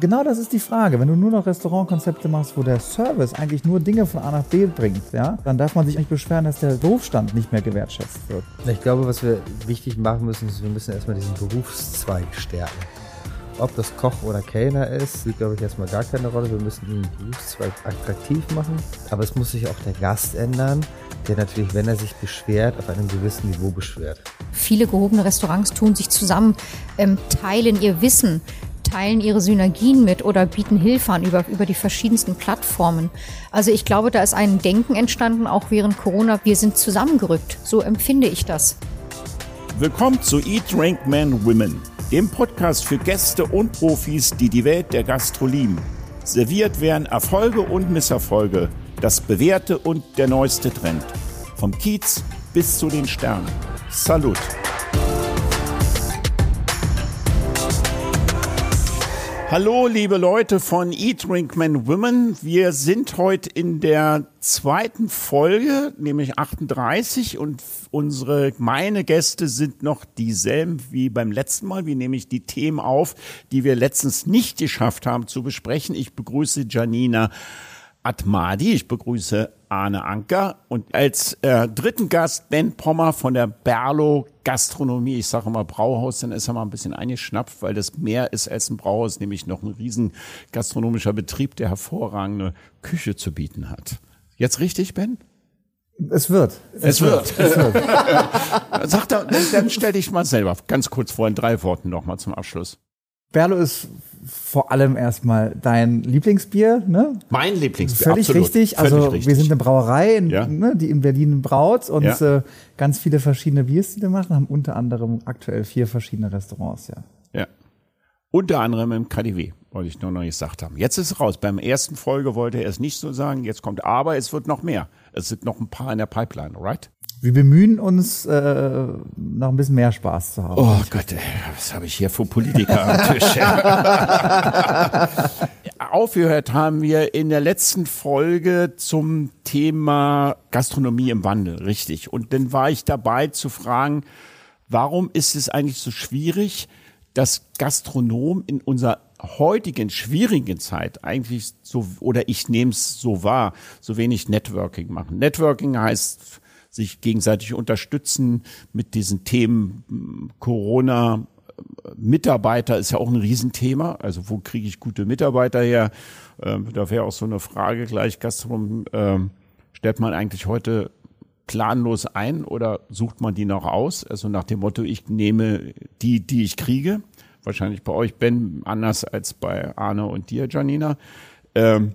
genau das ist die Frage. Wenn du nur noch Restaurantkonzepte machst, wo der Service eigentlich nur Dinge von A nach B bringt, ja, dann darf man sich nicht beschweren, dass der Berufsstand nicht mehr gewertschätzt wird. Ich glaube, was wir wichtig machen müssen, ist, wir müssen erstmal diesen Berufszweig stärken. Ob das Koch oder Kellner ist, spielt, glaube ich, erstmal gar keine Rolle. Wir müssen den Berufszweig attraktiv machen. Aber es muss sich auch der Gast ändern, der natürlich, wenn er sich beschwert, auf einem gewissen Niveau beschwert. Viele gehobene Restaurants tun sich zusammen, ähm, teilen ihr Wissen, teilen ihre Synergien mit oder bieten Hilfe an über, über die verschiedensten Plattformen. Also ich glaube, da ist ein Denken entstanden, auch während Corona. Wir sind zusammengerückt. So empfinde ich das. Willkommen zu Eat, Drink, Men, Women, dem Podcast für Gäste und Profis, die die Welt der Gastro. Serviert werden Erfolge und Misserfolge, das Bewährte und der neueste Trend. Vom Kiez bis zu den Sternen. Salut! Hallo, liebe Leute von Eat, Drink, Men, Women. Wir sind heute in der zweiten Folge, nämlich 38 und unsere, meine Gäste sind noch dieselben wie beim letzten Mal. Wir nehmen die Themen auf, die wir letztens nicht geschafft haben zu besprechen. Ich begrüße Janina Atmadi. Ich begrüße Arne Anker und als äh, dritten Gast Ben Pommer von der Berlo Gastronomie. Ich sage mal Brauhaus, dann ist er mal ein bisschen eingeschnappt, weil das mehr ist als ein Brauhaus, nämlich noch ein riesen gastronomischer Betrieb, der hervorragende Küche zu bieten hat. Jetzt richtig, Ben? Es wird. Es, es wird. wird. Es wird. Sag da, dann, dann stell dich mal selber ganz kurz vor in drei Worten nochmal zum Abschluss. Berlo ist vor allem erstmal dein Lieblingsbier, ne? Mein Lieblingsbier. Völlig absolut. richtig. Also Völlig richtig. wir sind eine Brauerei, in, ja. ne, die in Berlin braut und ja. äh, ganz viele verschiedene Biers, die wir machen, haben unter anderem aktuell vier verschiedene Restaurants, ja. Ja. Unter anderem im KDW, wollte ich nur noch gesagt haben. Jetzt ist es raus. Beim ersten Folge wollte er es nicht so sagen, jetzt kommt aber, es wird noch mehr. Es sind noch ein paar in der Pipeline, right? Wir bemühen uns, äh, noch ein bisschen mehr Spaß zu haben. Oh Gott, ey, was habe ich hier für Politiker am Tisch? Aufgehört haben wir in der letzten Folge zum Thema Gastronomie im Wandel, richtig. Und dann war ich dabei zu fragen, warum ist es eigentlich so schwierig, dass Gastronomen in unserer heutigen schwierigen Zeit eigentlich so, oder ich nehme es so wahr, so wenig Networking machen. Networking heißt sich gegenseitig unterstützen mit diesen Themen Corona. Mitarbeiter ist ja auch ein Riesenthema. Also wo kriege ich gute Mitarbeiter her? Ähm, da wäre auch so eine Frage gleich, Gastron, ähm, stellt man eigentlich heute planlos ein oder sucht man die noch aus? Also nach dem Motto, ich nehme die, die ich kriege. Wahrscheinlich bei euch, Ben, anders als bei Arne und dir, Janina. Ähm,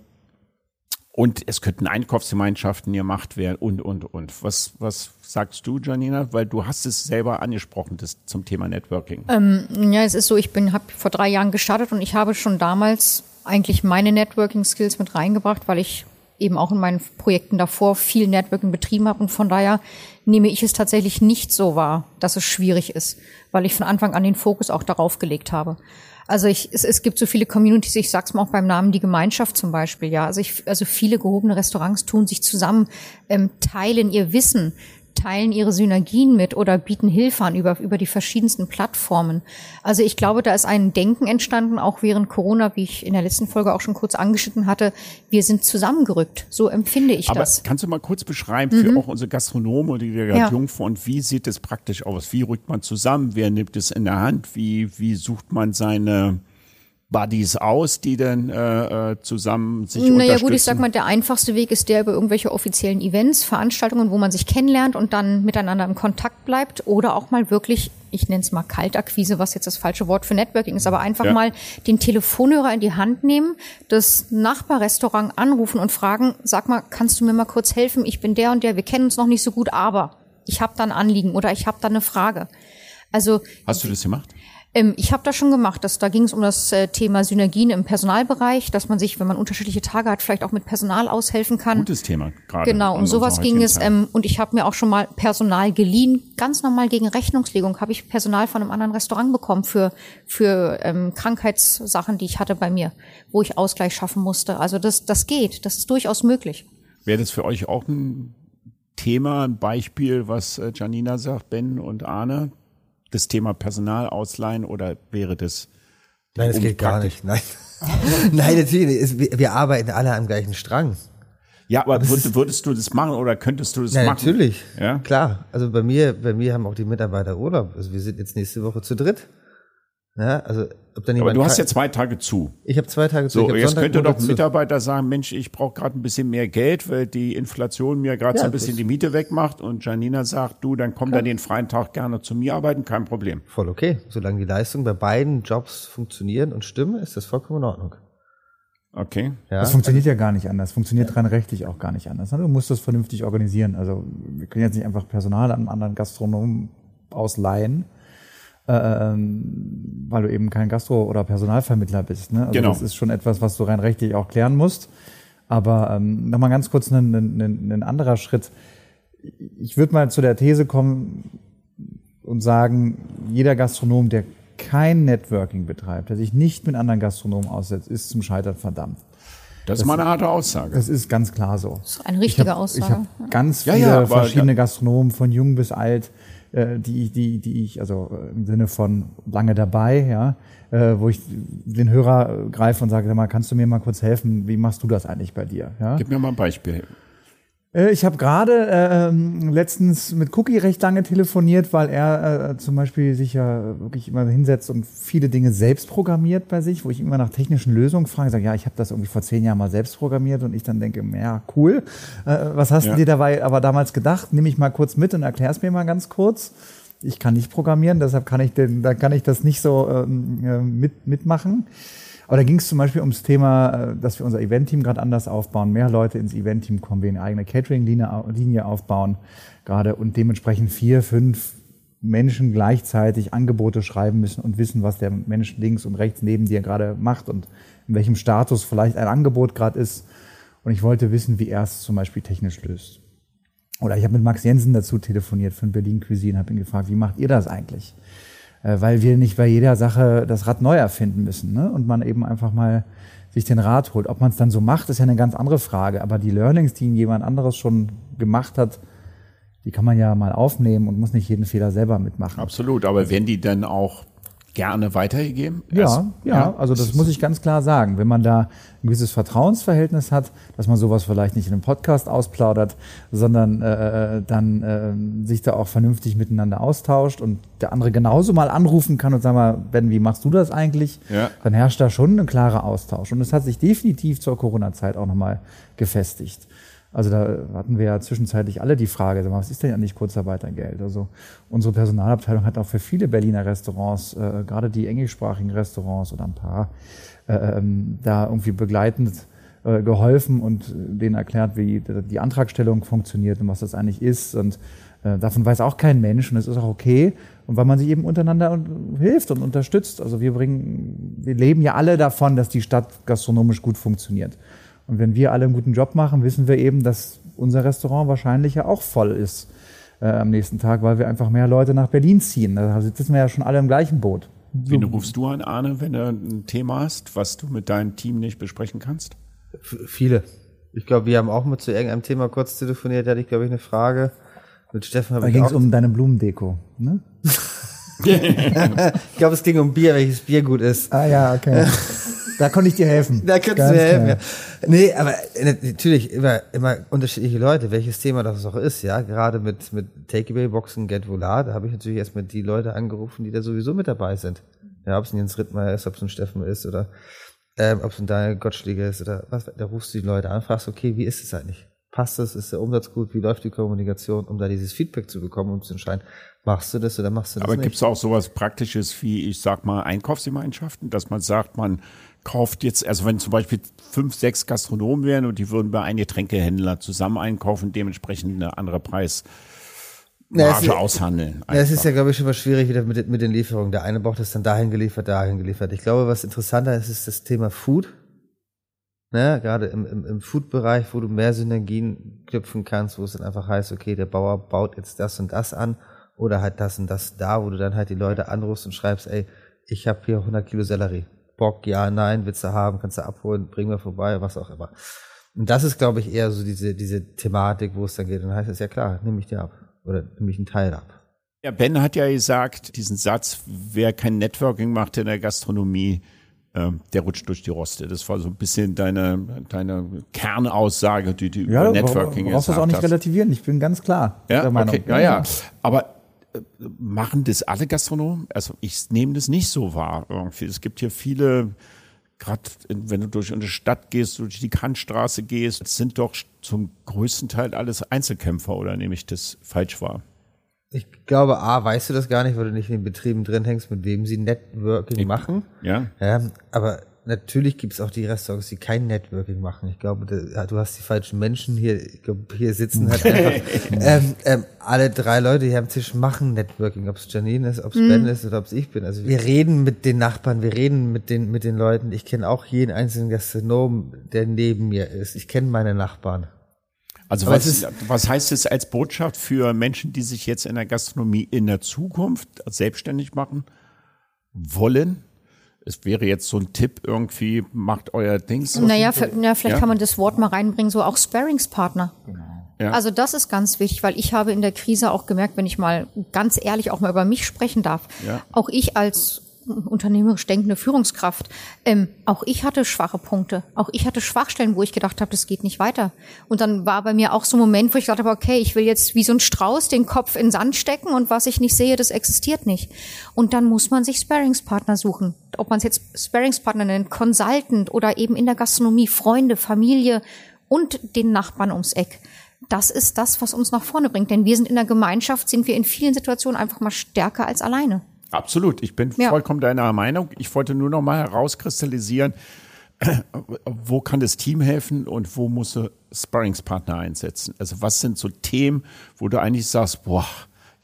und es könnten Einkaufsgemeinschaften gemacht werden und, und, und. Was, was sagst du, Janina? Weil du hast es selber angesprochen das, zum Thema Networking. Ähm, ja, es ist so, ich bin, habe vor drei Jahren gestartet und ich habe schon damals eigentlich meine Networking-Skills mit reingebracht, weil ich eben auch in meinen Projekten davor viel Networking betrieben habe und von daher nehme ich es tatsächlich nicht so wahr, dass es schwierig ist, weil ich von Anfang an den Fokus auch darauf gelegt habe. Also ich, es, es gibt so viele Communities, ich sag's mal auch beim Namen die Gemeinschaft zum Beispiel, ja. Also ich, also viele gehobene Restaurants tun sich zusammen, ähm, teilen ihr Wissen, teilen ihre Synergien mit oder bieten Hilfe an über, über die verschiedensten Plattformen. Also ich glaube, da ist ein Denken entstanden, auch während Corona, wie ich in der letzten Folge auch schon kurz angeschnitten hatte. Wir sind zusammengerückt. So empfinde ich Aber das. Kannst du mal kurz beschreiben für mhm. auch unsere Gastronomen oder die ja. und wie sieht es praktisch aus? Wie rückt man zusammen? Wer nimmt es in der Hand? Wie, wie sucht man seine Buddies aus, die dann äh, äh, zusammen sich naja, unterstützen? Naja gut, ich sag mal, der einfachste Weg ist der über irgendwelche offiziellen Events, Veranstaltungen, wo man sich kennenlernt und dann miteinander im Kontakt bleibt oder auch mal wirklich, ich nenne es mal Kaltakquise, was jetzt das falsche Wort für Networking ist, aber einfach ja. mal den Telefonhörer in die Hand nehmen, das Nachbarrestaurant anrufen und fragen, sag mal, kannst du mir mal kurz helfen? Ich bin der und der, wir kennen uns noch nicht so gut, aber ich habe da ein Anliegen oder ich habe da eine Frage. Also Hast du das gemacht? Ähm, ich habe das schon gemacht. Das, da ging es um das äh, Thema Synergien im Personalbereich, dass man sich, wenn man unterschiedliche Tage hat, vielleicht auch mit Personal aushelfen kann. Gutes Thema gerade. Genau, um sowas ging es. Ähm, und ich habe mir auch schon mal Personal geliehen. Ganz normal gegen Rechnungslegung habe ich Personal von einem anderen Restaurant bekommen für, für ähm, Krankheitssachen, die ich hatte bei mir, wo ich Ausgleich schaffen musste. Also das, das geht, das ist durchaus möglich. Wäre das für euch auch ein Thema, ein Beispiel, was äh, Janina sagt, Ben und Arne, das Thema Personal ausleihen oder wäre das? Nein, das geht gar nicht. Nein. Nein, natürlich. Wir, wir arbeiten alle am gleichen Strang. Ja, aber würd, würdest du das machen oder könntest du das ja, machen? Natürlich. Ja, klar. Also bei mir, bei mir haben auch die Mitarbeiter Urlaub. Also wir sind jetzt nächste Woche zu dritt. Ja, also ob dann Aber du hast ja zwei Tage zu. Ich habe zwei Tage zu. So, jetzt Sonntag, könnte doch ein Mitarbeiter sagen, Mensch, ich brauche gerade ein bisschen mehr Geld, weil die Inflation mir gerade ja, so ein bisschen die Miete wegmacht. Und Janina sagt, du, dann komm da den freien Tag gerne zu mir arbeiten, kein Problem. Voll okay. Solange die Leistungen bei beiden Jobs funktionieren und stimmen, ist das vollkommen in Ordnung. Okay. Ja. Das funktioniert ja gar nicht anders. Funktioniert rein rechtlich auch gar nicht anders. Du musst das vernünftig organisieren. Also wir können jetzt nicht einfach Personal an anderen Gastronomen ausleihen ähm, weil du eben kein Gastro- oder Personalvermittler bist. Ne? Also genau. Das ist schon etwas, was du rein rechtlich auch klären musst. Aber ähm, nochmal ganz kurz ein, ein, ein anderer Schritt. Ich würde mal zu der These kommen und sagen, jeder Gastronom, der kein Networking betreibt, der sich nicht mit anderen Gastronomen aussetzt, ist zum Scheitern verdammt. Das, das ist mal eine harte Aussage. Das ist ganz klar so. Das ist eine richtige ich hab, Aussage. Ich habe ganz viele ja, ja, verschiedene ja. Gastronomen, von jung bis alt, äh, die, die, die ich, also äh, im Sinne von lange dabei, ja, äh, wo ich den Hörer greife und sage, sag mal, kannst du mir mal kurz helfen, wie machst du das eigentlich bei dir? Ja? Gib mir mal ein Beispiel. Äh, ich habe gerade äh, letztens mit Cookie recht lange telefoniert, weil er äh, zum Beispiel sich ja wirklich immer hinsetzt und viele Dinge selbst programmiert bei sich, wo ich immer nach technischen Lösungen frage, sage, ja, ich habe das irgendwie vor zehn Jahren mal selbst programmiert und ich dann denke, ja, cool. Äh, was hast ja. du dir dabei aber damals gedacht? Nimm ich mal kurz mit und erklär es mir mal ganz kurz. Ich kann nicht programmieren, deshalb kann ich den, da kann ich das nicht so ähm, äh, mit, mitmachen. Aber da ging es zum Beispiel ums Thema, äh, dass wir unser Event-Team gerade anders aufbauen, mehr Leute ins Event-Team kommen, wir eine eigene Catering-Linie aufbauen gerade und dementsprechend vier, fünf Menschen gleichzeitig Angebote schreiben müssen und wissen, was der Mensch links und rechts neben dir gerade macht und in welchem Status vielleicht ein Angebot gerade ist. Und ich wollte wissen, wie er es zum Beispiel technisch löst. Oder ich habe mit Max Jensen dazu telefoniert von Berlin Cuisine, habe ihn gefragt, wie macht ihr das eigentlich? Äh, weil wir nicht bei jeder Sache das Rad neu erfinden müssen ne? und man eben einfach mal sich den Rat holt. Ob man es dann so macht, ist ja eine ganz andere Frage. Aber die Learnings, die jemand anderes schon gemacht hat, die kann man ja mal aufnehmen und muss nicht jeden Fehler selber mitmachen. Absolut, aber werden die dann auch gerne weitergegeben? Ja, also, ja, ja, also das muss ich ganz klar sagen. Wenn man da ein gewisses Vertrauensverhältnis hat, dass man sowas vielleicht nicht in einem Podcast ausplaudert, sondern äh, äh, dann äh, sich da auch vernünftig miteinander austauscht und der andere genauso mal anrufen kann und sagen mal, Ben, wie machst du das eigentlich? Ja. Dann herrscht da schon ein klarer Austausch. Und es hat sich definitiv zur Corona-Zeit auch nochmal gefestigt. Also da hatten wir ja zwischenzeitlich alle die Frage, was ist denn eigentlich Kurzarbeitergeld? Also unsere Personalabteilung hat auch für viele Berliner Restaurants, äh, gerade die englischsprachigen Restaurants oder ein paar, äh, ähm, da irgendwie begleitend äh, geholfen und denen erklärt, wie die Antragstellung funktioniert und was das eigentlich ist. Und äh, davon weiß auch kein Mensch und es ist auch okay. Und weil man sich eben untereinander hilft und unterstützt. Also wir bringen, wir leben ja alle davon, dass die Stadt gastronomisch gut funktioniert. Und wenn wir alle einen guten Job machen, wissen wir eben, dass unser Restaurant wahrscheinlich ja auch voll ist äh, am nächsten Tag, weil wir einfach mehr Leute nach Berlin ziehen. Da sitzen wir ja schon alle im gleichen Boot. Wen rufst du an, Arne, wenn du ein Thema hast, was du mit deinem Team nicht besprechen kannst? F viele. Ich glaube, wir haben auch mal zu irgendeinem Thema kurz telefoniert. Da hatte ich, glaube ich, eine Frage. Mit Steffen habe Da ging es um deine Blumendeko, ne? ich glaube, es ging um Bier, welches Bier gut ist. Ah ja, okay. Da konnte ich dir helfen. Da könntest du mir helfen, ja. Nee, aber äh, natürlich immer, immer unterschiedliche Leute, welches Thema das auch ist, ja. Gerade mit, mit Takeaway-Boxen, Get Volar, da habe ich natürlich erstmal die Leute angerufen, die da sowieso mit dabei sind. Ja, ob es ein Jens Rittmeier ist, ob es ein Steffen ist oder ähm, ob es ein Daniel Gottschläger ist oder was, da rufst du die Leute an, fragst, okay, wie ist es eigentlich? Passt es? Ist der Umsatz gut? Wie läuft die Kommunikation, um da dieses Feedback zu bekommen, um zu entscheiden, machst du das oder machst du das Aber nicht? Aber gibt es auch sowas Praktisches wie, ich sag mal, Einkaufsgemeinschaften, dass man sagt, man kauft jetzt, also wenn zum Beispiel fünf, sechs Gastronomen wären und die würden bei einem Getränkehändler zusammen einkaufen, dementsprechend eine andere Preis. Marge ja, aushandeln. Ja, es ist ja, glaube ich, schon mal schwierig wieder mit, mit den Lieferungen. Der eine braucht es dann dahin geliefert, dahin geliefert. Ich glaube, was interessanter ist, ist das Thema Food. Ne, gerade im, im, im Food-Bereich, wo du mehr Synergien knüpfen kannst, wo es dann einfach heißt, okay, der Bauer baut jetzt das und das an oder halt das und das da, wo du dann halt die Leute anrufst und schreibst, ey, ich habe hier 100 Kilo Sellerie. Bock, ja, nein, willst du haben, kannst du abholen, bring mir vorbei, was auch immer. Und das ist, glaube ich, eher so diese, diese Thematik, wo es dann geht. Und dann heißt es ja klar, nehme ich dir ab. Oder nehme ich einen Teil ab. Ja, Ben hat ja gesagt, diesen Satz, wer kein Networking macht in der Gastronomie, ähm, der rutscht durch die Roste. Das war so ein bisschen deine, deine Kernaussage, die du Ja, über Networking du brauchst das gesagt auch nicht hast. relativieren. Ich bin ganz klar Ja, der Meinung. okay, ja, ja. Aber äh, machen das alle Gastronomen? Also ich nehme das nicht so wahr. Irgendwie. Es gibt hier viele, gerade wenn du durch eine Stadt gehst, durch die Kantstraße gehst, das sind doch zum größten Teil alles Einzelkämpfer, oder nehme ich das falsch wahr? Ich glaube, A, weißt du das gar nicht, weil du nicht in den Betrieben drin hängst, mit wem sie Networking machen. Ja. Ja, aber natürlich gibt es auch die Restaurants, die kein Networking machen. Ich glaube, da, du hast die falschen Menschen hier. Ich glaube, hier sitzen halt einfach ähm, ähm, alle drei Leute hier am Tisch machen Networking, ob es Janine ist, ob es Ben ist oder ob es ich bin. Also wir reden mit den Nachbarn, wir reden mit den mit den Leuten. Ich kenne auch jeden einzelnen Gastronom, der neben mir ist. Ich kenne meine Nachbarn. Also was, ist- was heißt es als Botschaft für Menschen, die sich jetzt in der Gastronomie in der Zukunft selbstständig machen wollen? Es wäre jetzt so ein Tipp irgendwie, macht euer Dings. Naja, für, na, vielleicht Ja. kann man das Wort mal reinbringen, so auch Sparringspartner. Ja. Also das ist ganz wichtig, weil ich habe in der Krise auch gemerkt, wenn ich mal ganz ehrlich auch mal über mich sprechen darf, Ja. auch ich als unternehmerisch denkende Führungskraft, ähm, auch ich hatte schwache Punkte, auch ich hatte Schwachstellen, wo ich gedacht habe, das geht nicht weiter. Und dann war bei mir auch so ein Moment, wo ich gedacht habe, okay, ich will jetzt wie so ein Strauß den Kopf in den Sand stecken und was ich nicht sehe, das existiert nicht. Und dann muss man sich Sparringspartner suchen. Ob man es jetzt Sparringspartner nennt, Consultant oder eben in der Gastronomie, Freunde, Familie und den Nachbarn ums Eck. Das ist das, was uns nach vorne bringt. Denn wir sind in der Gemeinschaft, sind wir in vielen Situationen einfach mal stärker als alleine. Absolut, ich bin Ja. vollkommen deiner Meinung. Ich wollte nur noch mal herauskristallisieren, wo kann das Team helfen und wo muss du Sparringspartner einsetzen? Also was sind so Themen, wo du eigentlich sagst, boah,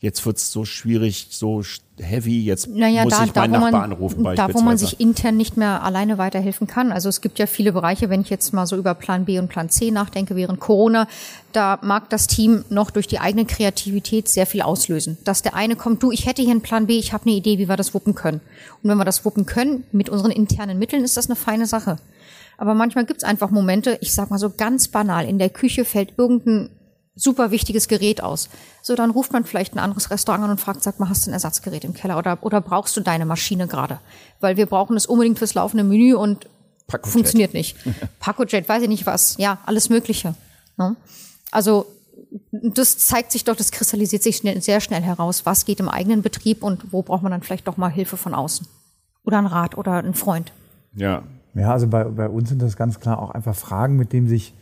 jetzt wird's so schwierig, so heavy, jetzt Naja, muss da, ich da, meinen wo Nachbar man, anrufen da, wo man sich intern nicht mehr alleine weiterhelfen kann. Also es gibt ja viele Bereiche, wenn ich jetzt mal so über Plan B und Plan C nachdenke während Corona, da mag das Team noch durch die eigene Kreativität sehr viel auslösen. Dass der eine kommt, du, ich hätte hier einen Plan B, ich habe eine Idee, wie wir das wuppen können. Und wenn wir das wuppen können, mit unseren internen Mitteln, ist das eine feine Sache. Aber manchmal gibt's einfach Momente, ich sag mal so ganz banal, in der Küche fällt irgendein super wichtiges Gerät aus. So, dann ruft man vielleicht ein anderes Restaurant an und fragt, sag mal, hast du ein Ersatzgerät im Keller oder, oder brauchst du deine Maschine gerade? Weil wir brauchen es unbedingt fürs laufende Menü und Pacojet. funktioniert nicht. Pacojet, weiß ich nicht was. Ja, alles Mögliche. Ne? Also, das zeigt sich doch, das kristallisiert sich schnell, sehr schnell heraus, was geht im eigenen Betrieb und wo braucht man dann vielleicht doch mal Hilfe von außen. Oder ein Rat oder ein Freund. ja, Ja, also bei, bei uns sind das ganz klar auch einfach Fragen, mit denen sich,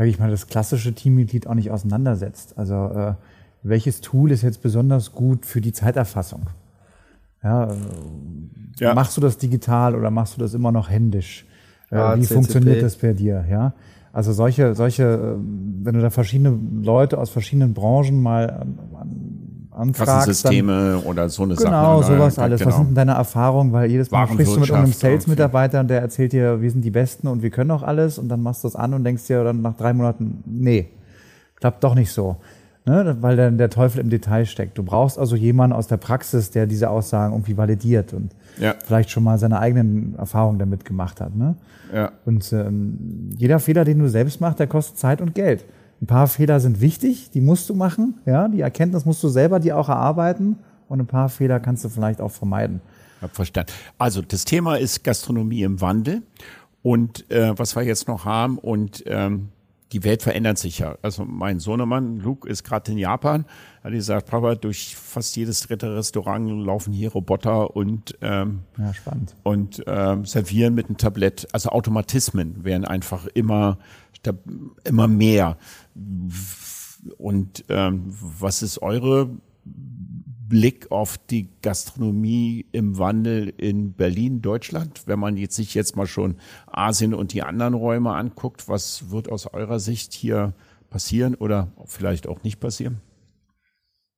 sag ich mal, das klassische Teammitglied auch nicht auseinandersetzt. Also äh, welches Tool ist jetzt besonders gut für die Zeiterfassung? Ja, äh, ja. Machst du das digital oder machst du das immer noch händisch? Äh, Ah, wie CCP. funktioniert das bei dir? Ja, also solche, solche, äh, wenn du da verschiedene Leute aus verschiedenen Branchen mal ähm, an- anfragst, dann, Kassensysteme oder so eine Sache. Genau, sowas alles. Genau. Was sind denn deine Erfahrungen? Weil jedes Mal sprichst du mit Warenwirtschaft Sales-Mitarbeiter und der erzählt dir, wir sind die Besten und wir können auch alles und dann machst du es an und denkst dir dann nach drei Monaten, nee, klappt doch nicht so. Ne? Weil dann der Teufel im Detail steckt. Du brauchst also jemanden aus der Praxis, der diese Aussagen irgendwie validiert und Ja. vielleicht schon mal seine eigenen Erfahrungen damit gemacht hat. Ne? Ja. Und ähm, jeder Fehler, den du selbst machst, der kostet Zeit und Geld. Ein paar Fehler sind wichtig, die musst du machen. Ja, die Erkenntnis musst du selber dir auch erarbeiten. Und ein paar Fehler kannst du vielleicht auch vermeiden. Hab verstanden. Also das Thema ist Gastronomie im Wandel und äh, was wir jetzt noch haben und ähm, die Welt verändert sich ja. Also mein Sohnemann Luke ist gerade in Japan, hat gesagt, Papa, durch fast jedes dritte Restaurant laufen hier Roboter und ähm, Ja, spannend. und ähm, servieren mit einem Tablett. Also Automatismen werden einfach immer immer mehr. Und ähm, was ist eure Blick auf die Gastronomie im Wandel in Berlin, Deutschland? Wenn man jetzt sich jetzt mal schon Asien und die anderen Räume anguckt, was wird aus eurer Sicht hier passieren oder vielleicht auch nicht passieren?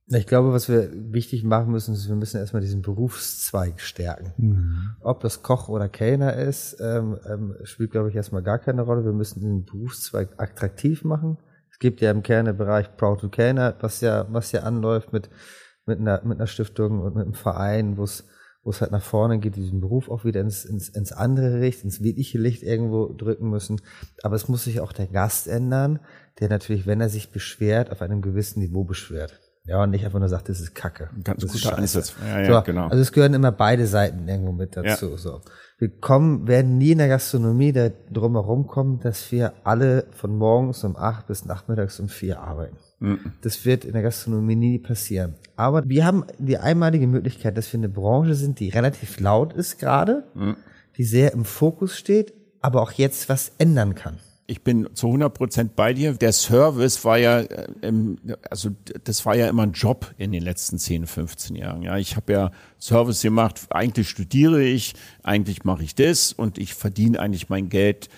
Ich glaube, was wir wichtig machen müssen, ist, wir müssen erstmal diesen Berufszweig stärken. Ob das Koch oder Kellner ist, ähm, ähm, spielt, glaube ich, erstmal gar keine Rolle. Wir müssen den Berufszweig attraktiv machen. Es gibt ja im Kern den Bereich Proud to Kellner, was ja, was ja anläuft mit, mit einer, mit einer Stiftung und mit einem Verein, wo es, wo es halt nach vorne geht, diesen Beruf auch wieder ins, ins, ins andere Licht, ins wirkliche Licht irgendwo drücken müssen. Aber es muss sich auch der Gast ändern, der natürlich, wenn er sich beschwert, auf einem gewissen Niveau beschwert. Ja, und nicht einfach nur sagt, das ist Kacke. Ganz das ist guter. Ansatz. Ja, ja, so, genau. Also es gehören immer beide Seiten irgendwo mit dazu. So. Wir kommen, werden nie in der Gastronomie da drum herum kommen, dass wir alle von morgens um acht bis nachmittags um vier arbeiten. Das wird in der Gastronomie nie passieren. Aber wir haben die einmalige Möglichkeit, dass wir eine Branche sind, die relativ laut ist gerade, die sehr im Fokus steht, aber auch jetzt was ändern kann. Ich bin zu 100 Prozent bei dir. Der Service war ja, äh, also das war ja immer ein Job in den letzten 10, 15 Jahren. Ja, ich habe ja Service gemacht. Eigentlich studiere ich, eigentlich mache ich das und ich verdiene eigentlich mein Geld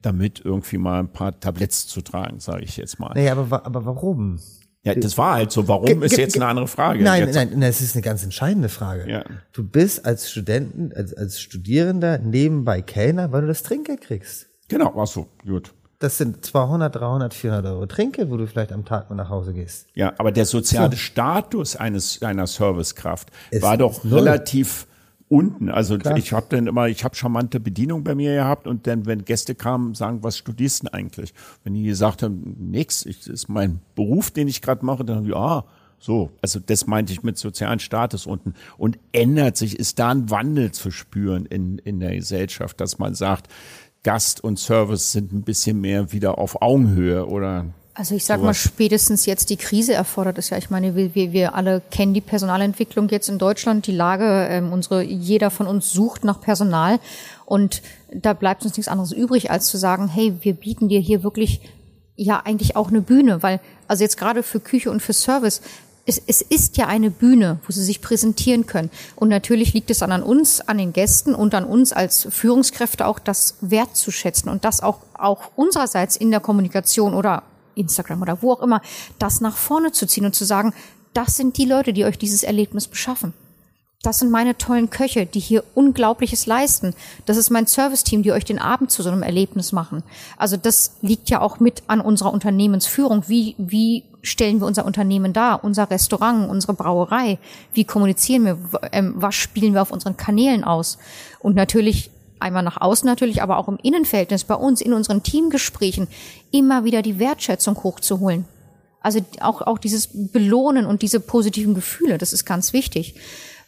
damit irgendwie mal ein paar Tabletts zu tragen, sage ich jetzt mal. Naja, aber, aber warum? Ja, das war halt so. Warum Ge- ist jetzt eine andere Frage? Nein, jetzt, nein, nein, das ist eine ganz entscheidende Frage. Ja. Du bist als Studenten, als, als Studierender nebenbei Kellner, weil du das Trinkgeld kriegst. Genau, ach so, gut. Das sind 200, 300, 400 Euro Trinkgeld, wo du vielleicht am Tag mal nach Hause gehst. Ja, aber der soziale Status eines einer Servicekraft Ist war doch relativ unten. Also ich habe dann immer, ich habe charmante Bedienung bei mir gehabt und dann, wenn Gäste kamen, sagen, was studierst du denn eigentlich? Wenn die gesagt haben, nix, ich, das ist mein Beruf, den ich gerade mache, dann ja, ah, so. Also das meinte ich mit sozialen Status unten. Und ändert sich, ist da ein Wandel zu spüren in, in der Gesellschaft, dass man sagt, Gast und Service sind ein bisschen mehr wieder auf Augenhöhe oder Also ich sag mal, sowas. spätestens jetzt die Krise erfordert es ja. Ich meine, wir, wir, wir alle kennen die Personalentwicklung jetzt in Deutschland, die Lage, ähm, unsere, jeder von uns sucht nach Personal und da bleibt uns nichts anderes übrig, als zu sagen, hey, wir bieten dir hier wirklich ja eigentlich auch eine Bühne, weil, also jetzt gerade für Küche und für Service, es, es ist ja eine Bühne, wo sie sich präsentieren können. Und natürlich liegt es dann an uns, an den Gästen und an uns als Führungskräfte auch das wertzuschätzen und das auch, auch unsererseits in der Kommunikation oder Instagram oder wo auch immer, das nach vorne zu ziehen und zu sagen, das sind die Leute, die euch dieses Erlebnis beschaffen. Das sind meine tollen Köche, die hier Unglaubliches leisten. Das ist mein Serviceteam, die euch den Abend zu so einem Erlebnis machen. Also das liegt ja auch mit an unserer Unternehmensführung. Wie, wie stellen wir unser Unternehmen dar? Unser Restaurant, unsere Brauerei? Wie kommunizieren wir? Ähm, was spielen wir auf unseren Kanälen aus? Und natürlich einmal nach außen natürlich, aber auch im Innenverhältnis bei uns, in unseren Teamgesprächen, immer wieder die Wertschätzung hochzuholen. Also auch, auch dieses Belohnen und diese positiven Gefühle, das ist ganz wichtig.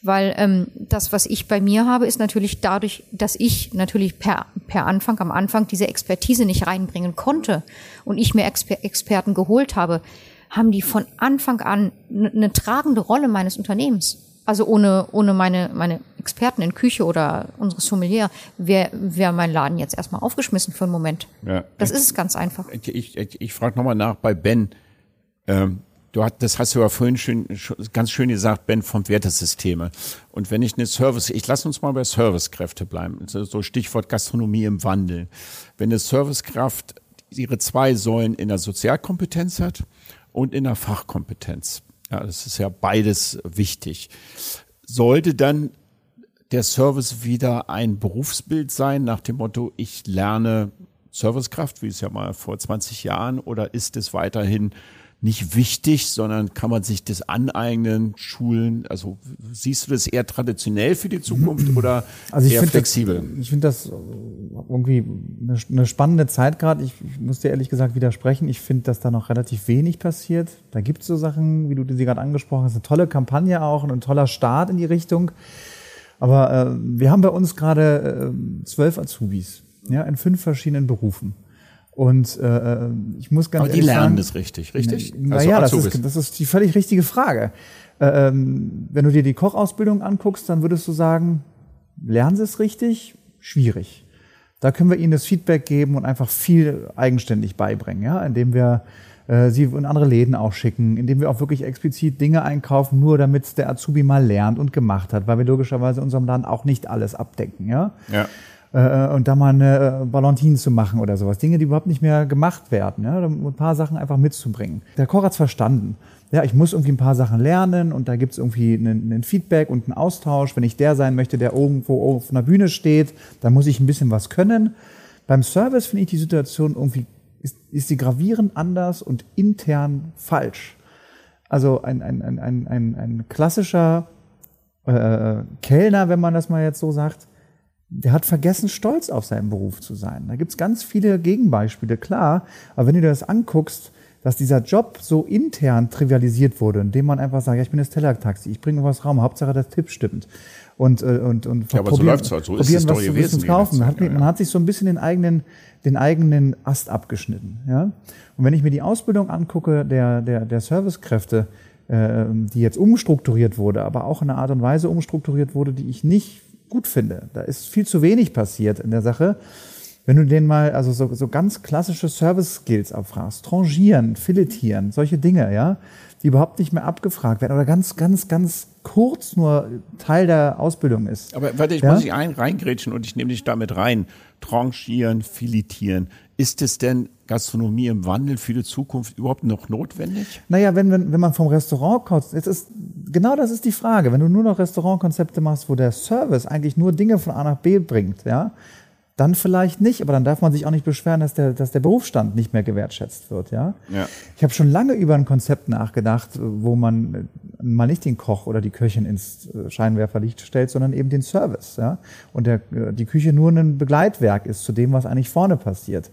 Weil ähm, das, was ich bei mir habe, ist natürlich dadurch, dass ich natürlich per, per Anfang, am Anfang diese Expertise nicht reinbringen konnte und ich mir Exper Experten geholt habe, haben die von Anfang an eine ne tragende Rolle meines Unternehmens. Also ohne, ohne meine, meine Experten in Küche oder unsere Sommelier wäre wär mein Laden jetzt erstmal aufgeschmissen für einen Moment. Ja. Das ist es ganz einfach. Ich, ich, ich frage nochmal nach bei Ben. Ähm, du hast, das hast du ja vorhin schön, sch- ganz schön gesagt, Ben, vom Wertesysteme. Und wenn ich eine Service, ich lass uns mal bei Servicekräfte bleiben. So Stichwort Gastronomie im Wandel. Wenn eine Servicekraft ihre zwei Säulen in der Sozialkompetenz hat und in der Fachkompetenz. Ja, das ist ja beides wichtig. Sollte dann der Service wieder ein Berufsbild sein nach dem Motto, ich lerne Servicekraft, wie es ja mal vor 20 Jahren, oder ist es weiterhin nicht wichtig, sondern kann man sich das aneignen, schulen? Also siehst du das eher traditionell für die Zukunft oder Also eher flexibel? Das, ich finde das irgendwie eine, eine spannende Zeit gerade. Ich, ich muss dir ehrlich gesagt widersprechen. Ich finde, dass da noch relativ wenig passiert. Da gibt es so Sachen, wie du sie gerade angesprochen hast, eine tolle Kampagne auch und ein toller Start in die Richtung. Aber äh, wir haben bei uns gerade äh, zwölf Azubis, ja, in fünf verschiedenen Berufen. Und äh, ich muss ganz Aber die ehrlich lernen sagen, das richtig, richtig? naja, das Azubis. ist, das ist die völlig richtige Frage. Äh, Ähm, wenn du dir die Kochausbildung anguckst, dann würdest du sagen, lernen sie es richtig? Schwierig. Da können wir ihnen das Feedback geben und einfach viel eigenständig beibringen, ja, indem wir äh, sie in andere Läden auch schicken, indem wir auch wirklich explizit Dinge einkaufen, nur damit der Azubi mal lernt und gemacht hat, weil wir logischerweise in unserem Laden auch nicht alles abdecken, ja ja. Äh, und da mal eine äh, Ballontin zu machen oder sowas. Dinge, die überhaupt nicht mehr gemacht werden. Ja? Um ein paar Sachen einfach mitzubringen. Der Koch hat's verstanden. Ja, ich muss irgendwie ein paar Sachen lernen und da gibt's irgendwie einen, einen Feedback und einen Austausch. Wenn ich der sein möchte, der irgendwo auf einer Bühne steht, dann muss ich ein bisschen was können. Beim Service finde ich die Situation irgendwie, ist, ist sie gravierend anders und intern falsch. Also ein, ein, ein, ein, ein, ein klassischer äh, Kellner, wenn man das mal jetzt so sagt, der hat vergessen, stolz auf seinen Beruf zu sein. Da gibt's ganz viele Gegenbeispiele, klar. Aber wenn du dir das anguckst, dass dieser Job so intern trivialisiert wurde, indem man einfach sagt, ja, ich bin das Tellertaxi, ich bringe was Raum, Hauptsache der Tipp stimmt. Und, äh, und, und Ja, aber so läuft's halt, so ist probieren, es doch was zu gewesen die kaufen. Man hat, Zeit, ja, man hat sich so ein bisschen den eigenen, den eigenen Ast abgeschnitten. Ja? Und wenn ich mir die Ausbildung angucke der, der, der Servicekräfte, äh, die jetzt umstrukturiert wurde, aber auch in einer Art und Weise umstrukturiert wurde, die ich nicht gut finde. Da ist viel zu wenig passiert in der Sache. Wenn du den mal, also so, so ganz klassische Service-Skills abfragst, trangieren, filetieren, solche Dinge, ja, die überhaupt nicht mehr abgefragt werden oder ganz, ganz, ganz kurz nur Teil der Ausbildung ist. Aber warte, ich Ja? muss dich ein, reingrätschen und ich nehme dich damit rein. Tranchieren, filetieren. Ist es denn Gastronomie im Wandel für die Zukunft überhaupt noch notwendig? Naja, wenn, wenn, wenn man vom Restaurant kommt, jetzt ist, genau das ist die Frage. Wenn du nur noch Restaurantkonzepte machst, wo der Service eigentlich nur Dinge von A nach B bringt, ja, dann vielleicht nicht, aber dann darf man sich auch nicht beschweren, dass der, dass der Berufsstand nicht mehr gewertschätzt wird, ja. Ja. Ich habe schon lange über ein Konzept nachgedacht, wo man äh, mal nicht den Koch oder die Köchin ins äh, Scheinwerferlicht stellt, sondern eben den Service, ja. Und der, äh, die Küche nur ein Begleitwerk ist zu dem, was eigentlich vorne passiert.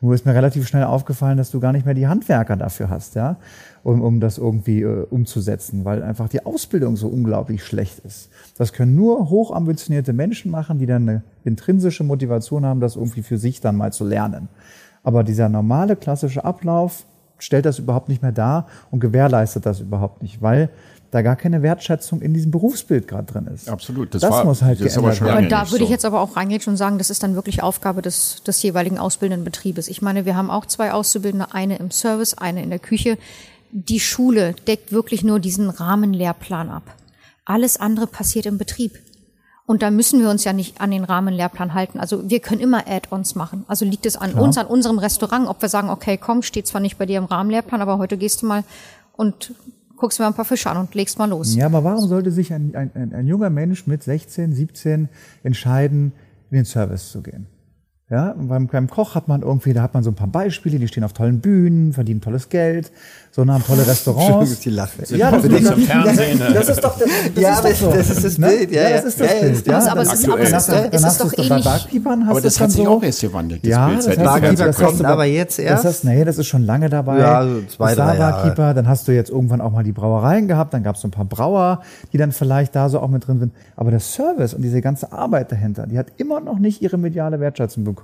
Nur ist mir relativ schnell aufgefallen, dass du gar nicht mehr die Handwerker dafür hast, ja, um, um das irgendwie äh, umzusetzen, weil einfach die Ausbildung so unglaublich schlecht ist. Das können nur hochambitionierte Menschen machen, die dann eine intrinsische Motivation haben, das irgendwie für sich dann mal zu lernen. Aber dieser normale klassische Ablauf stellt das überhaupt nicht mehr dar und gewährleistet das überhaupt nicht, weil da gar keine Wertschätzung in diesem Berufsbild gerade drin ist. Absolut. Das Das, war- muss halt das ist aber geändert schon werden. Und da würde ich jetzt aber auch reingehen und sagen, das ist dann wirklich Aufgabe des, des jeweiligen ausbildenden Betriebes. Ich meine, wir haben auch zwei Auszubildende, eine im Service, eine in der Küche. Die Schule deckt wirklich nur diesen Rahmenlehrplan ab. Alles andere passiert im Betrieb. Und da müssen wir uns ja nicht an den Rahmenlehrplan halten. Also wir können immer Add-ons machen. Also liegt es an uns, an unserem Restaurant, ob wir sagen, okay, komm, steht zwar nicht bei dir im Rahmenlehrplan, aber heute gehst du mal und guckst mir ein paar Fische an und legst mal los. Ja, aber warum sollte sich ein, ein, ein junger Mensch mit 16, 17 entscheiden, in den Service zu gehen? Ja, beim, beim Koch hat man irgendwie, da hat man so ein paar Beispiele, die stehen auf tollen Bühnen, verdienen tolles Geld, so haben tolle Restaurants. Die lachen. Ja, das, das, im Fernsehen. ne? das ist doch das, das Ja, ist doch so. das ist das Ne? Bild, ja, ja, das ist das Ja, Bild. Ja, aber- aber es ist- aber es ist doch- es ist doch ähnlich- Aber das hat sich so, auch erst gewandelt, das ja, Bild, das Barkeeper das kommt aber jetzt Das erst. heißt, nee, das ist schon lange dabei. Ja, so zwei, Das drei. Barkeeper, dann hast du jetzt irgendwann auch mal die Brauereien gehabt, dann gab es so ein paar Brauer, die dann vielleicht da so auch mit drin sind. Aber der Service und diese ganze Arbeit dahinter, die hat immer noch nicht ihre mediale Wertschätzung bekommen.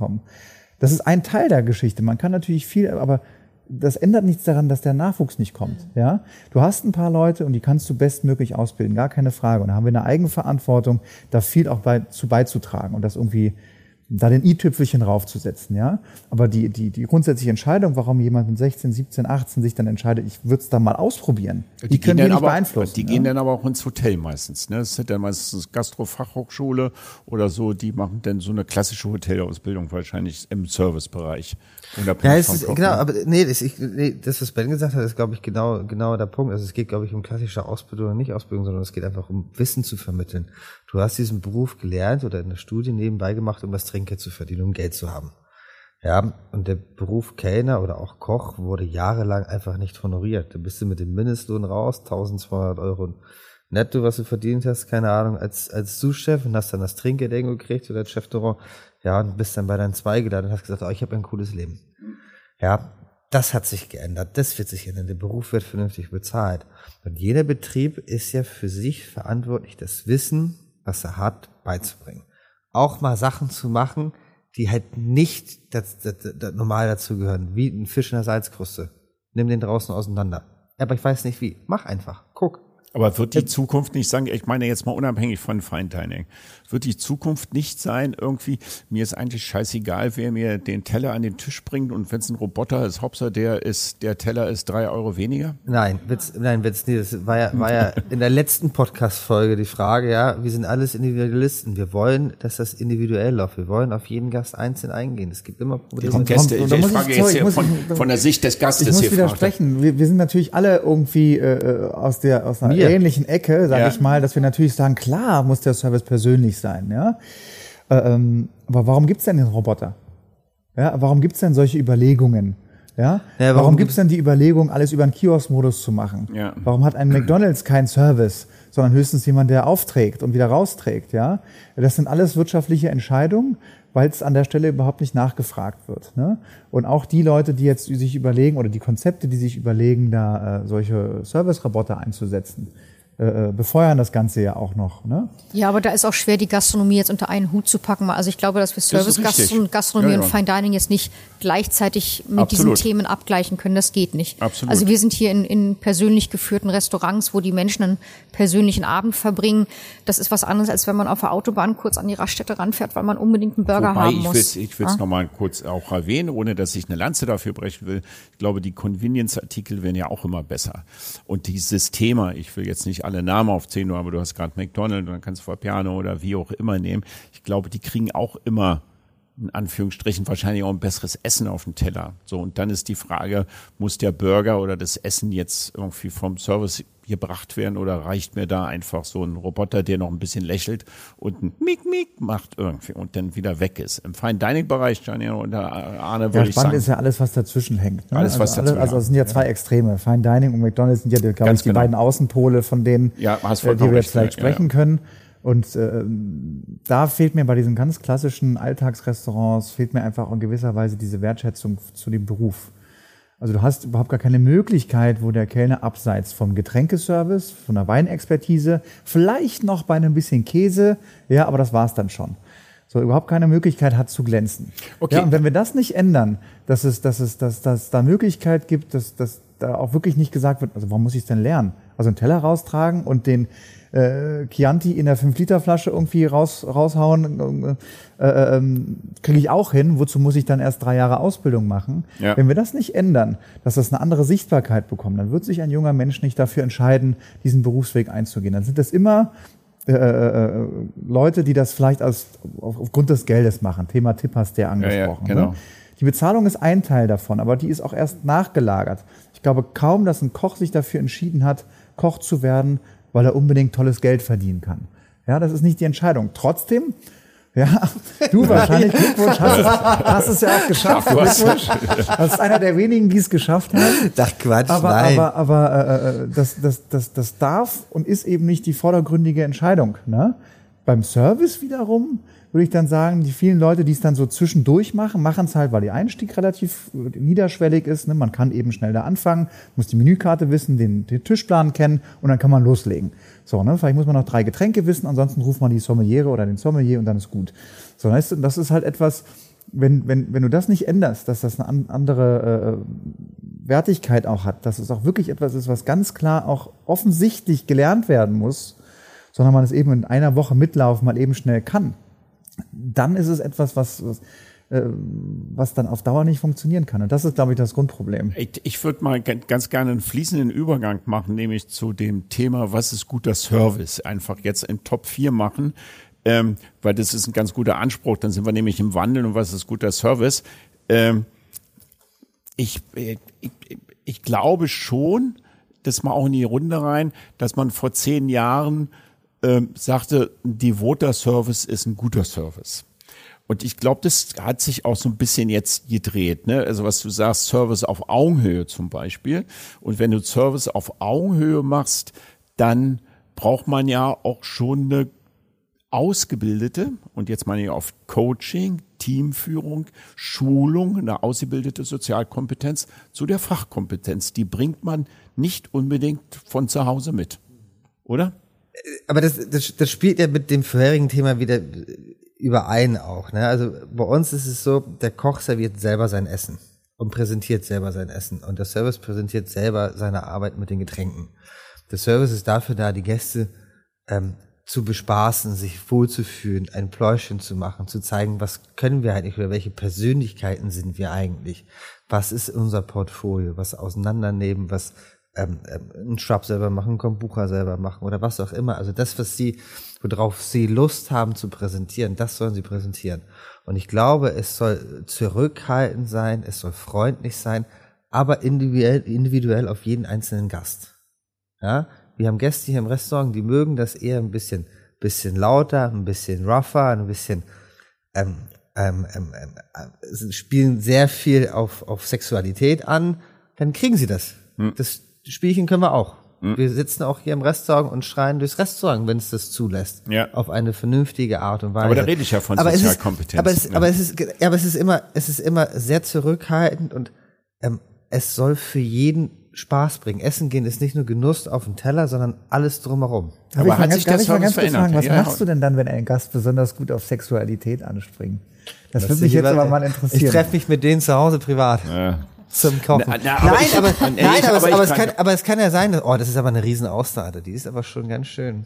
Das ist ein Teil der Geschichte. Man kann natürlich viel, aber das ändert nichts daran, dass der Nachwuchs nicht kommt. Ja, du hast ein paar Leute und die kannst du bestmöglich ausbilden, gar keine Frage. Und da haben wir eine Eigenverantwortung, da viel auch bei, zu beizutragen und das irgendwie da den i-Tüpfelchen raufzusetzen, ja. Aber die, die, die grundsätzliche Entscheidung, warum jemand mit 16, 17, 18 sich dann entscheidet, ich würde es da mal ausprobieren, die, können wir dann nicht aber, beeinflussen. Die ja? gehen dann aber auch ins Hotel meistens. Ne? Das ist dann meistens Gastrofachhochschule oder so. Die machen dann so eine klassische Hotelausbildung wahrscheinlich im Servicebereich. Unabhängig Ja, es ist, genau, ne? aber nee das, ich, nee, das, was Ben gesagt hat, ist, glaube ich, genau, genau der Punkt. Also es geht, glaube ich, um klassische Ausbildung oder nicht Ausbildung, sondern es geht einfach um Wissen zu vermitteln. Du hast diesen Beruf gelernt oder in der Studie nebenbei gemacht, um das Trinkgeld zu verdienen, um Geld zu haben. Ja, und der Beruf Kellner oder auch Koch wurde jahrelang einfach nicht honoriert. Da bist du mit dem Mindestlohn raus, 1200 Euro netto, was du verdient hast, keine Ahnung, als, als Sous-Chef und hast dann das Trinkgeld irgendwo gekriegt oder als Chefterror. Ja, und bist dann bei deinen zwei geladen und hast gesagt, oh, ich habe ein cooles Leben. Ja, das hat sich geändert. Das wird sich ändern. Der Beruf wird vernünftig bezahlt. Und jeder Betrieb ist ja für sich verantwortlich, das Wissen, was er hat, beizubringen. Auch mal Sachen zu machen, die halt nicht das, das, das normal dazugehören, wie ein Fisch in der Salzkruste. Nimm den draußen auseinander. Aber ich weiß nicht wie. Mach einfach. Guck. Aber wird die Zukunft nicht sagen, ich meine jetzt mal unabhängig von Fine Dining, wird die Zukunft nicht sein, irgendwie, mir ist eigentlich scheißegal, wer mir den Teller an den Tisch bringt und wenn es ein Roboter ist, Hopsa, der ist, der Teller ist drei Euro weniger? Nein, Witz, nein, Witz, nee, das war ja, war ja in der letzten Podcast-Folge die Frage, ja, wir sind alles Individualisten. Wir wollen, dass das individuell läuft. Wir wollen auf jeden Gast einzeln eingehen. Es gibt immer Probleme. Gäste, ich, ich muss frage ich- jetzt hier von, von der Sicht des Gastes Ich muss hier. er. widersprechen. Wir, wir sind natürlich alle irgendwie äh, aus der aus einer Wir. ähnlichen Ecke, sage Ja. ich mal, dass wir natürlich sagen, klar muss der Service persönlich sein, ja. Äh, ähm, aber warum gibt's denn den Roboter? Ja, warum gibt's denn solche Überlegungen? Ja, Ja, warum, warum gibt's denn die Überlegung, alles über einen Kiosk-Modus zu machen? Ja. Warum hat ein McDonalds keinen Service, sondern höchstens jemand, der aufträgt und wieder rausträgt? Ja, das sind alles wirtschaftliche Entscheidungen, weil es an der Stelle überhaupt nicht nachgefragt wird. Ne? Und auch die Leute, die jetzt sich überlegen oder die Konzepte, die sich überlegen, da äh, solche Service-Roboter einzusetzen, äh, äh, befeuern das Ganze ja auch noch. Ne? Ja, aber da ist auch schwer, die Gastronomie jetzt unter einen Hut zu packen. Also ich glaube, dass wir Service, Gastron Gastronomie ja, ja. und Fine Dining jetzt nicht gleichzeitig mit Absolut. diesen Themen abgleichen können. Das geht nicht. Absolut. Also wir sind hier in, in persönlich geführten Restaurants, wo die Menschen einen persönlichen Abend verbringen. Das ist was anderes, als wenn man auf der Autobahn kurz an die Raststätte ranfährt, weil man unbedingt einen Burger Wobei haben muss. Will, ich will es ja? nochmal kurz auch erwähnen, ohne dass ich eine Lanze dafür brechen will. Ich glaube, die Convenience-Artikel werden ja auch immer besser. Und dieses Thema, ich will jetzt nicht alle Namen aufzählen, aber du hast gerade McDonald's und dann kannst du Vapiano oder wie auch immer nehmen. Ich glaube, die kriegen auch immer in Anführungsstrichen wahrscheinlich auch ein besseres Essen auf dem Teller. So, und dann ist die Frage, muss der Burger oder das Essen jetzt irgendwie vom Service gebracht werden oder reicht mir da einfach so ein Roboter, der noch ein bisschen lächelt und ein Mick Mick macht irgendwie und dann wieder weg ist. Im Fine Dining Bereich, Janine und Arne, würde ja, ich sagen. Spannend ist ja alles, was dazwischen hängt. Ne? Alles, was also, dazwischen Also es sind ja zwei Extreme. Fine Dining und McDonald's sind ja, glaube ich, die genau. beiden Außenpole von denen, ja, äh, die wir jetzt vielleicht sprechen ja, können. Und äh, da fehlt mir bei diesen ganz klassischen Alltagsrestaurants, fehlt mir einfach in gewisser Weise diese Wertschätzung zu dem Beruf. Also du hast überhaupt gar keine Möglichkeit, wo der Kellner abseits vom Getränkeservice, von der Weinexpertise, vielleicht noch bei einem bisschen Käse, ja, aber das war's dann schon. So überhaupt keine Möglichkeit hat zu glänzen. Okay. Ja, und wenn wir das nicht ändern, dass es, dass es, dass, dass da Möglichkeit gibt, dass, dass da auch wirklich nicht gesagt wird, also warum muss ich es denn lernen? Also einen Teller raustragen und den äh, Chianti in der 5-Liter-Flasche irgendwie raus, raushauen, äh, äh, ähm, kriege ich auch hin. Wozu muss ich dann erst drei Jahre Ausbildung machen? Ja. Wenn wir das nicht ändern, dass das eine andere Sichtbarkeit bekommt, dann wird sich ein junger Mensch nicht dafür entscheiden, diesen Berufsweg einzugehen. Dann sind das immer äh, äh, äh Leute, die das vielleicht als, auf, aufgrund des Geldes machen. Thema Tipp hast du ja angesprochen. Ja, ja, genau. Ne? Die Bezahlung ist ein Teil davon, aber die ist auch erst nachgelagert. Ich glaube kaum, dass ein Koch sich dafür entschieden hat, Koch zu werden, weil er unbedingt tolles Geld verdienen kann. Ja, das ist nicht die Entscheidung. Trotzdem, ja, du wahrscheinlich Glückwunsch, hast es, hast es ja auch geschafft. Glückwunsch. Das ist einer der wenigen, die es geschafft haben. Ach Quatsch, aber, nein. Aber, aber äh, äh, das, das, das, das darf und ist eben nicht die vordergründige Entscheidung. Ne? Beim Service wiederum würde ich dann sagen, die vielen Leute, die es dann so zwischendurch machen, machen es halt, weil der Einstieg relativ niederschwellig ist. Ne? Man kann eben schnell da anfangen, muss die Menükarte wissen, den, den Tischplan kennen und dann kann man loslegen. So, ne? Vielleicht muss man noch drei Getränke wissen, ansonsten ruft man die Sommeliere oder den Sommelier und dann ist gut. So, das ist, das ist halt etwas, wenn, wenn, wenn du das nicht änderst, dass das eine andere äh, Wertigkeit auch hat, dass es auch wirklich etwas ist, was ganz klar auch offensichtlich gelernt werden muss, sondern man es eben in einer Woche mitlaufen mal eben schnell kann, dann ist es etwas, was, was äh, was dann auf Dauer nicht funktionieren kann. Und das ist, glaube ich, das Grundproblem. Ich, ich würde mal ganz gerne einen fließenden Übergang machen, nämlich zu dem Thema, was ist guter Service? Einfach jetzt in Top 4 machen, ähm, weil das ist ein ganz guter Anspruch. Dann sind wir nämlich im Wandel und was ist guter Service? Ähm, ich, ich, ich glaube schon, das mal auch in die Runde rein, dass man vor zehn Jahren ähm, sagte, ein devoter Service ist ein guter Service. Und ich glaube, das hat sich auch so ein bisschen jetzt gedreht. Ne? Also was du sagst, Service auf Augenhöhe zum Beispiel. Und wenn du Service auf Augenhöhe machst, dann braucht man ja auch schon eine ausgebildete, und jetzt meine ich auf Coaching, Teamführung, Schulung, eine ausgebildete Sozialkompetenz zu der Fachkompetenz. Die bringt man nicht unbedingt von zu Hause mit. Oder? Aber das, das, das spielt ja mit dem vorherigen Thema wieder überein auch. Ne? Also bei uns ist es so, der Koch serviert selber sein Essen und präsentiert selber sein Essen. Und der Service präsentiert selber seine Arbeit mit den Getränken. Der Service ist dafür da, die Gäste ähm, zu bespaßen, sich wohlzufühlen, ein Pläuschen zu machen, zu zeigen, was können wir eigentlich oder welche Persönlichkeiten sind wir eigentlich, was ist unser Portfolio, was auseinandernehmen, was ähm, ähm, einen Schwab selber machen, einen Kombucha selber machen oder was auch immer. Also das, was sie, worauf sie Lust haben zu präsentieren, das sollen sie präsentieren. Und ich glaube, es soll zurückhaltend sein, es soll freundlich sein, aber individuell, individuell auf jeden einzelnen Gast. Ja, wir haben Gäste hier im Restaurant, die mögen das eher ein bisschen, bisschen lauter, ein bisschen rougher, ein bisschen ähm, ähm, ähm, ähm äh, spielen sehr viel auf, auf Sexualität an, dann kriegen sie das. Hm. Das Spielchen können wir auch. Wir sitzen auch hier im Restaurant und schreien durchs Restaurant, wenn es das zulässt. Ja. Auf eine vernünftige Art und Weise. Aber da rede ich ja von Aber es ist- Sozialkompetenz. Aber es, Ja. aber es ist, ja, aber es ist immer, es ist immer sehr zurückhaltend und ähm, es soll für jeden Spaß bringen. Essen gehen ist nicht nur Genuss auf dem Teller, sondern alles drumherum. Aber ich hat ganz- sich ich mal ganz kurz verändert? fragen, was Ja. machst du denn dann, wenn ein Gast besonders gut auf Sexualität anspringt? Das Das würde mich jetzt aber mal Ich interessieren. treffe mich mit denen zu Hause privat. Zum Kochen. Na, na, nein, ich- aber, nee, nein, ich- aber, es- aber ich es kann- aber es kann ja sein, dass, oh, das ist aber eine riesen Aussage. Die ist aber schon ganz schön.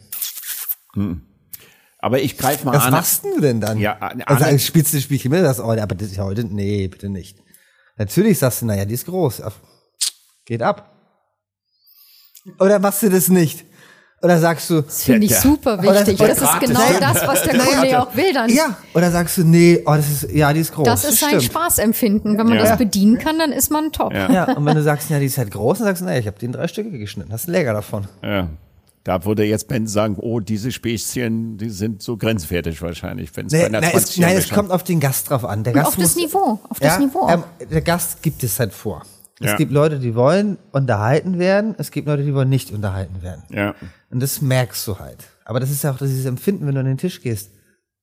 Aber ich greife mal Was an. machst du denn dann? Ja, Arne- also Arne- spielst du das Spielchen mit, das, oh, aber das ist heute, nee, bitte nicht. Natürlich sagst du, naja, die ist groß. Geht ab. Oder machst du das nicht? Oder sagst du, Das finde ich Der- super wichtig. oder Das ist genau das, was der. Kunde ja auch will dann. ja, oder sagst du, nee, oh, das ist, ja, die ist groß. Das ist sein. Spaßempfinden. Wenn man Ja. das bedienen kann, dann ist man top. Ja. Ja, und wenn du sagst, ja, die ist halt groß, dann sagst du, naja, ich habe die in drei Stücke geschnitten. Hast einen Lecker davon. Ja. Da würde jetzt Ben sagen, oh, diese Spezien, die sind so grenzwertig wahrscheinlich, wenn es bei Nee, einer nein, 20 es, nein, es kommt auf den Gast drauf an. Der Gast auf das muss- Niveau. Auf das ja, Niveau. Ähm, der Gast gibt es halt vor. Ja. Es gibt Leute, die wollen unterhalten werden. Es gibt Leute, die wollen nicht unterhalten werden. Ja. Und das merkst du halt. Aber das ist ja auch dieses Empfinden, wenn du an den Tisch gehst.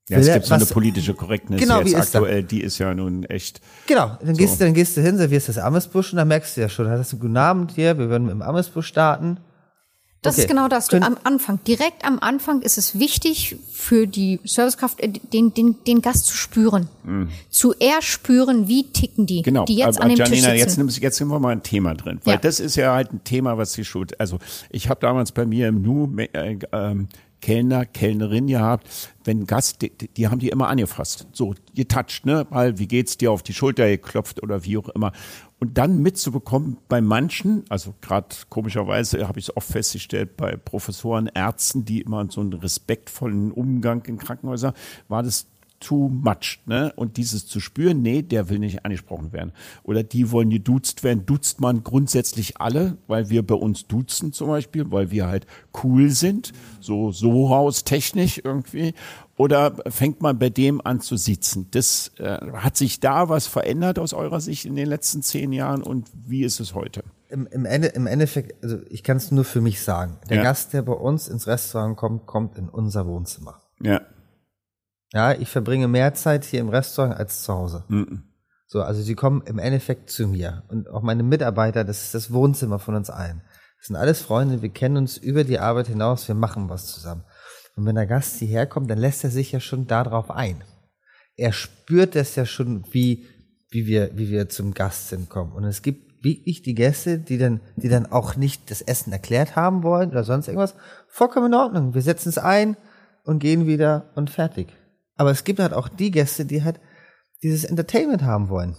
Ja, es gibt so eine politische Korrektness Genau, jetzt wie ist das? aktuell, die ist ja nun echt. Genau, dann gehst, du, dann gehst du hin, servierst das Amesbusch und dann merkst du ja schon, hast du guten Abend hier, wir würden mit dem Amesbusch starten. Das Okay. ist genau das. Du, am Anfang, direkt am Anfang ist es wichtig für die Servicekraft, äh, den, den, den Gast zu spüren. Zuerst spüren, wie ticken die, Mhm. Genau. die jetzt aber an dem Tisch Janina, sitzen. jetzt, jetzt sind wir mal ein Thema drin, weil Ja. das ist ja halt ein Thema, was sie schuld. Also ich habe damals bei mir im Nu äh, ähm, Kellner, Kellnerin gehabt, wenn Gast, die, die haben die immer angefasst, so getoucht, ne, mal wie geht's dir? Auf die Schulter geklopft oder wie auch immer. Und dann mitzubekommen bei manchen, also gerade komischerweise habe ich es oft festgestellt bei Professoren, Ärzten, die immer so einen respektvollen Umgang in Krankenhäusern, war das too much, ne? Und dieses zu spüren, nee, der will nicht angesprochen werden. Oder die wollen geduzt werden. Duzt man grundsätzlich alle, weil wir bei uns duzen zum Beispiel, weil wir halt cool sind, so so haustechnisch irgendwie. Oder fängt man bei dem an zu sitzen? Das äh, hat sich da was verändert aus eurer Sicht in den letzten zehn Jahren und wie ist es heute? Im, im, Ende, Im Endeffekt, also ich kann es nur für mich sagen. Der Ja. Gast, der bei uns ins Restaurant kommt, kommt in unser Wohnzimmer. Ja, Ja, ich verbringe mehr Zeit hier im Restaurant als zu Hause. So, also sie kommen im Endeffekt zu mir. Und auch meine Mitarbeiter, das ist das Wohnzimmer von uns allen. Das sind alles Freunde, wir kennen uns über die Arbeit hinaus, wir machen was zusammen. Und wenn der Gast hierher kommt, dann lässt er sich ja schon darauf ein. Er spürt das ja schon, wie, wie wir, wie wir zum Gast sind kommen. Und es gibt wirklich die Gäste, die dann, die dann auch nicht das Essen erklärt haben wollen oder sonst irgendwas. Vollkommen in Ordnung. Wir setzen es ein und gehen wieder und fertig. Aber es gibt halt auch die Gäste, die halt dieses Entertainment haben wollen.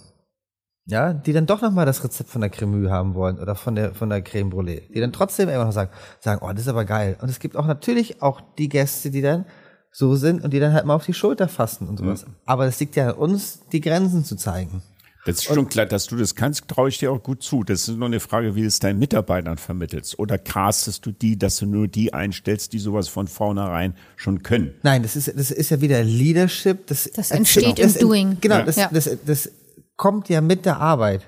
Ja, die dann doch nochmal das Rezept von der Cremue haben wollen oder von der, von der Creme Brûlée. Die dann trotzdem immer noch sagen, sagen, oh, das ist aber geil. Und es gibt auch natürlich auch die Gäste, die dann so sind und die dann halt mal auf die Schulter fassen und sowas. Aber es liegt ja an uns, die Grenzen zu zeigen. Das ist schon klar, dass du das kannst, traue ich dir auch gut zu. Das ist nur eine Frage, wie du es deinen Mitarbeitern vermittelst. Oder castest du die, dass du nur die einstellst, die sowas von vornherein schon können? Nein, das ist, das ist ja wieder Leadership. Das, Das entsteht im das, Doing. Genau, Ja. das, Ja. das, das kommt ja mit der Arbeit.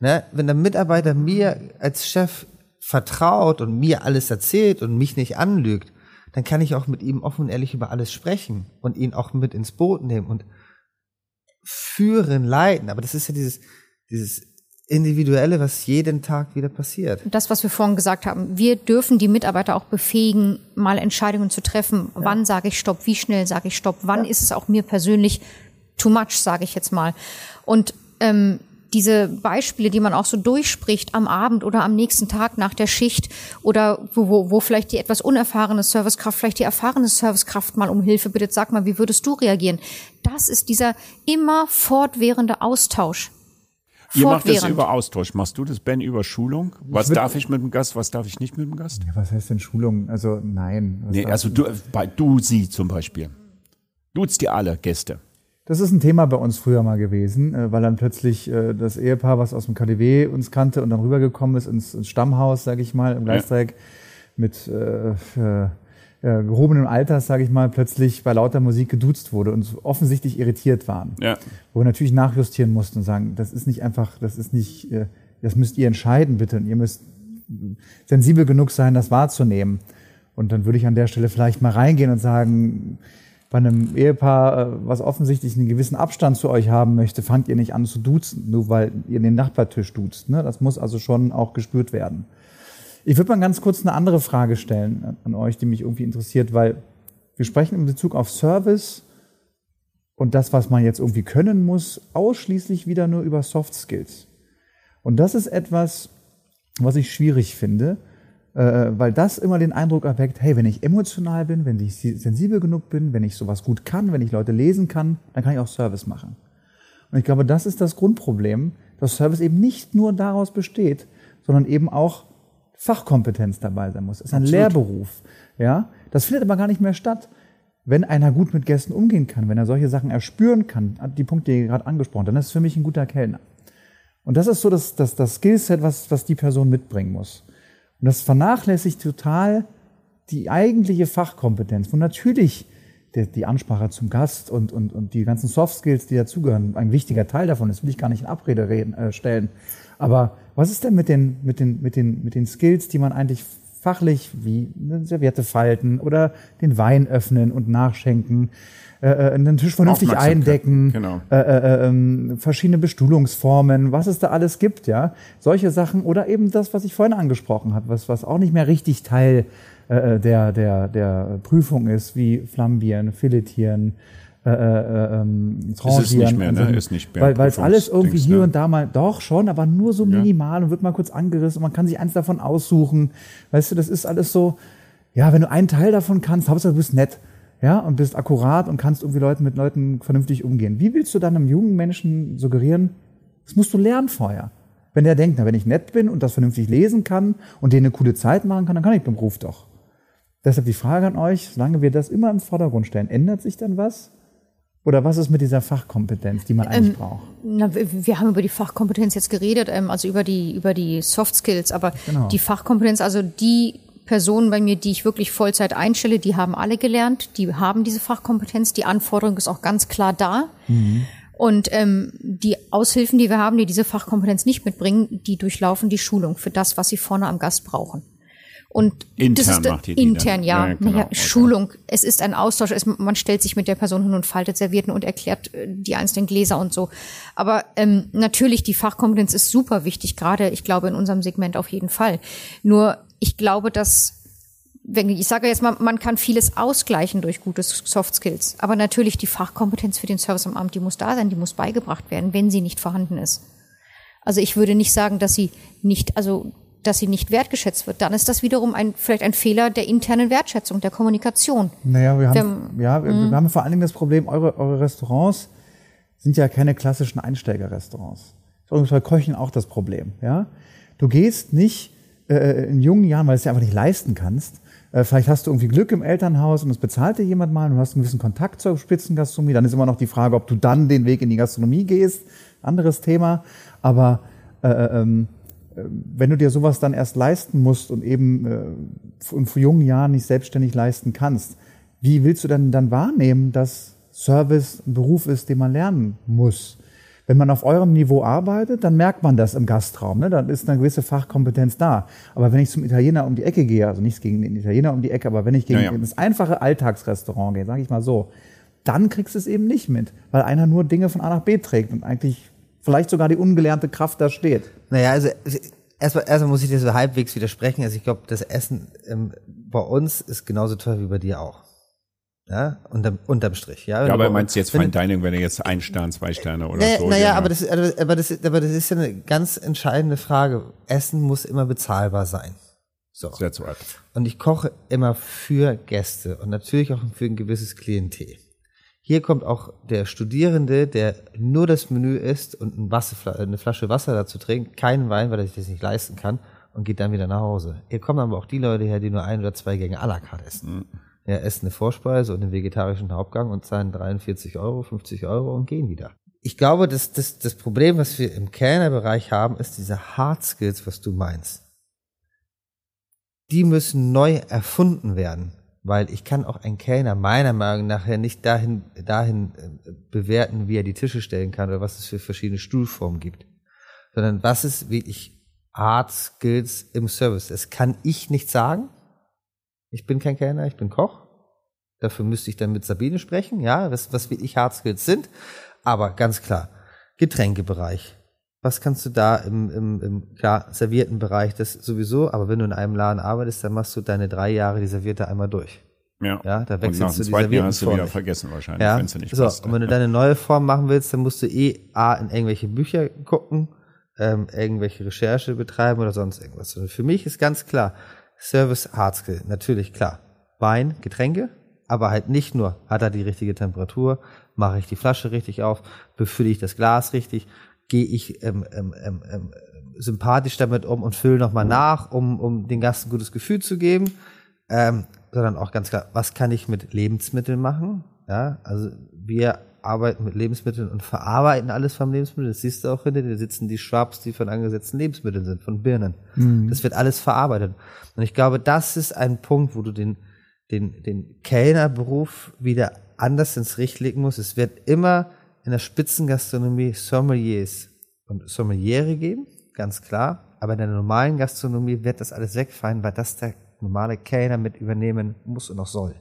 Ne? Wenn der Mitarbeiter mir als Chef vertraut und mir alles erzählt und mich nicht anlügt, dann kann ich auch mit ihm offen und ehrlich über alles sprechen und ihn auch mit ins Boot nehmen und führen, leiten. Aber das ist ja dieses, dieses Individuelle, was jeden Tag wieder passiert. das, was wir vorhin gesagt haben, wir dürfen die Mitarbeiter auch befähigen, mal Entscheidungen zu treffen. Wann sage ich Stopp? Wie schnell sage ich Stopp? Wann ist es auch mir persönlich too much, sage ich jetzt mal. Und ähm, diese Beispiele, die man auch so durchspricht am Abend oder am nächsten Tag nach der Schicht oder wo, wo, wo vielleicht die etwas unerfahrene Servicekraft, vielleicht die erfahrene Servicekraft mal um Hilfe bittet, sag mal, wie würdest du reagieren? Das ist dieser immer fortwährende Austausch. Ihr macht das über Austausch. Machst du das, Ben, über Schulung? Was würd- darf ich mit dem Gast, was darf ich nicht mit dem Gast? Ja, was heißt denn Schulung? Also nein. Nee, also du, bei du, sie zum Beispiel. Duzt dir alle Gäste. Das ist ein Thema bei uns früher mal gewesen, äh, weil dann plötzlich äh, das Ehepaar, was aus dem KDW uns kannte und dann rübergekommen ist ins, ins Stammhaus, sage ich mal, im Gleisdreieck mit äh, äh, gehobenem Alter, sage ich mal, plötzlich bei lauter Musik geduzt wurde und offensichtlich irritiert waren. Ja. Wo wir natürlich nachjustieren mussten und sagen, das ist nicht einfach, das ist nicht, äh, das müsst ihr entscheiden bitte und ihr müsst sensibel genug sein, das wahrzunehmen. Und dann würde ich an der Stelle vielleicht mal reingehen und sagen, bei einem Ehepaar, äh, was offensichtlich einen gewissen Abstand zu euch haben möchte, fangt ihr nicht an zu duzen, nur weil ihr den Nachbartisch duzt. Ne? Das muss also schon auch gespürt werden. Ich würde mal ganz kurz eine andere Frage stellen an euch, die mich irgendwie interessiert, weil wir sprechen in Bezug auf Service und das, was man jetzt irgendwie können muss, ausschließlich wieder nur über Soft Skills. Und das ist etwas, was ich schwierig finde, äh, weil das immer den Eindruck erweckt, hey, wenn ich emotional bin, wenn ich sensibel genug bin, wenn ich sowas gut kann, wenn ich Leute lesen kann, dann kann ich auch Service machen. Und ich glaube, das ist das Grundproblem, dass Service eben nicht nur daraus besteht, sondern eben auch Fachkompetenz dabei sein muss. Es ist ein Absolut. Lehrberuf. Ja, das findet aber gar nicht mehr statt. Wenn einer gut mit Gästen umgehen kann, wenn er solche Sachen erspüren kann, die Punkte, die ihr gerade angesprochen, dann ist es für mich ein guter Kellner. Und das ist so das, das, das Skillset, was, was die Person mitbringen muss. Und das vernachlässigt total die eigentliche Fachkompetenz, wo natürlich die, Ansprache zum Gast und, und, und die ganzen Soft Skills, die dazugehören, ein wichtiger Teil davon ist, will ich gar nicht in Abrede reden, äh, stellen. Aber was ist denn mit den, mit, den, mit, den, mit den Skills, die man eigentlich fachlich wie eine Serviette falten oder den Wein öffnen und nachschenken, äh, äh einen Tisch vernünftig eindecken, genau. äh, äh, äh, verschiedene Bestuhlungsformen, was es da alles gibt, ja, solche Sachen oder eben das, was ich vorhin angesprochen habe, was was auch nicht mehr richtig Teil äh, der der der Prüfung ist, wie Flambieren, Filetieren, äh, äh, ähm, ist nicht mehr, ne? Ist nicht mehr. Weil weil es alles irgendwie hier ne? und da mal, doch schon, aber nur so minimal ja. und wird mal kurz angerissen und man kann sich eins davon aussuchen. Weißt du, das ist alles so, ja, wenn du einen Teil davon kannst, Hauptsache du bist nett ja, und bist akkurat und kannst irgendwie Leuten mit Leuten vernünftig umgehen. Wie willst du dann einem jungen Menschen suggerieren, das musst du lernen vorher. Wenn der denkt, na, wenn ich nett bin und das vernünftig lesen kann und denen eine coole Zeit machen kann, dann kann ich den Beruf doch. Deshalb die Frage an euch, solange wir das immer im Vordergrund stellen, ändert sich dann was? Oder was ist mit dieser Fachkompetenz, die man eigentlich ähm, braucht? Na, wir, haben über die Fachkompetenz jetzt geredet, ähm, also über die, über die Soft Skills, aber genau. die Fachkompetenz, also die Personen bei mir, die ich wirklich Vollzeit einstelle, die haben alle gelernt, die haben diese Fachkompetenz, die Anforderung ist auch ganz klar da. Mhm. Und ähm, die Aushilfen, die wir haben, die diese Fachkompetenz nicht mitbringen, die durchlaufen die Schulung für das, was sie vorne am Gast brauchen. Und intern das ist macht die intern, die ja. ja genau. naja, Schulung. Es ist ein Austausch. Es, man stellt sich mit der Person hin und faltet Servietten und erklärt äh, die einzelnen Gläser und so. Aber ähm, natürlich, die Fachkompetenz ist super wichtig, gerade ich glaube in unserem Segment auf jeden Fall. Nur ich glaube, dass wenn ich sage jetzt mal, man kann vieles ausgleichen durch gute Soft Skills, aber natürlich die Fachkompetenz für den Service am Amt, die muss da sein, die muss beigebracht werden, wenn sie nicht vorhanden ist. Also ich würde nicht sagen, dass sie nicht, also dass sie nicht wertgeschätzt wird. Dann ist das wiederum ein vielleicht ein Fehler der internen Wertschätzung, der Kommunikation. Naja, wir haben, wir, ja, wir, wir mhm. haben vor allen Dingen das Problem, eure, eure Restaurants sind ja keine klassischen Einsteigerrestaurants. Übrigens bei Köchen auch das Problem. Ja, du gehst nicht äh, in jungen Jahren, weil du es dir einfach nicht leisten kannst. Äh, vielleicht hast du irgendwie Glück im Elternhaus und es bezahlt dir jemand mal und du hast einen gewissen Kontakt zur Spitzengastronomie. Dann ist immer noch die Frage, ob du dann den Weg in die Gastronomie gehst. Anderes Thema. Aber äh, äh ähm, äh, wenn du dir sowas dann erst leisten musst und eben äh, in jungen Jahren nicht selbstständig leisten kannst, wie willst du denn dann wahrnehmen, dass Service ein Beruf ist, den man lernen muss? Wenn man auf eurem Niveau arbeitet, dann merkt man das im Gastraum. Ne? Dann ist eine gewisse Fachkompetenz da. Aber wenn ich zum Italiener um die Ecke gehe, also nichts gegen den Italiener um die Ecke, aber wenn ich gegen ja, ja. das einfache Alltagsrestaurant gehe, sage ich mal so, dann kriegst du es eben nicht mit, weil einer nur Dinge von A nach B trägt und eigentlich vielleicht sogar die ungelernte Kraft da steht. Naja, also erstmal, erstmal muss ich dir so halbwegs widersprechen. Also ich glaube, das Essen ähm, bei uns ist genauso teuer wie bei dir auch. Ja, unterm, unterm Strich. Ja, ja aber meinst du jetzt Fine Dining, wenn er jetzt ein Stern, zwei Sterne oder naja, so? Naja, ja. aber das, aber, das, aber das ist ja eine ganz entscheidende Frage. Essen muss immer bezahlbar sein. So. Sehr zu alt. Und ich koche immer für Gäste und natürlich auch für ein gewisses Klientel. Hier kommt auch der Studierende, der nur das Menü isst und ein Wasser, eine Flasche Wasser dazu trinkt, keinen Wein, weil er sich das nicht leisten kann und geht dann wieder nach Hause. Hier kommen aber auch die Leute her, die nur ein oder zwei Gänge à la carte essen. Mhm ja, essen eine Vorspeise und einen vegetarischen Hauptgang und zahlen 43 Euro, 50 Euro und gehen wieder. Ich glaube, dass das, das Problem, was wir im Kellnerbereich haben, ist diese Hard Skills, was du meinst. Die müssen neu erfunden werden, weil ich kann auch einen Kellner meiner Meinung nach nicht dahin, dahin äh, bewerten, wie er die Tische stellen kann oder was es für verschiedene Stuhlformen gibt, sondern was ist wirklich Art Skills im Service. Das kann ich nicht sagen. Ich bin kein Kellner, ich bin Koch. Dafür müsste ich dann mit Sabine sprechen, ja, was, was wirklich Hard Skills sind. Aber ganz klar, Getränkebereich. Was kannst du da im, im, im klar, servierten Bereich, das sowieso, aber wenn du in einem Laden arbeitest, dann machst du deine drei Jahre die Servierte einmal durch. Ja. Ja, da und nach wechselst du die zweiten Jahr Servietten hast du wieder nicht. vergessen wahrscheinlich, Ja, wenn es nicht so, passt. und wenn du deine neue Form machen willst, dann musst du eh A, in irgendwelche Bücher gucken, ähm, irgendwelche Recherche betreiben oder sonst irgendwas. Und für mich ist ganz klar, Service Hard Skill, natürlich klar. Wein, Getränke, aber halt nicht nur, hat er die richtige Temperatur, mache ich die Flasche richtig auf, befülle ich das Glas richtig, gehe ich ähm, ähm, ähm, ähm, sympathisch damit um und fülle nochmal nach, um, um den Gast ein gutes Gefühl zu geben ähm, sondern auch ganz klar, was kann ich mit Lebensmitteln machen? Ja, also wir arbeiten mit Lebensmitteln und verarbeiten alles vom Lebensmittel. Das siehst du auch hinter dir, sitzen die Schwabs, die von angesetzten Lebensmitteln sind, von Birnen. Das wird alles verarbeitet. Und ich glaube, das ist ein Punkt, wo du den, den, den Kellnerberuf wieder anders ins Licht legen musst. Es wird immer in der Spitzengastronomie Sommeliers und Sommeliere geben, ganz klar. Aber in der normalen Gastronomie wird das alles wegfallen, weil das der normale Kellner mit übernehmen muss und auch soll.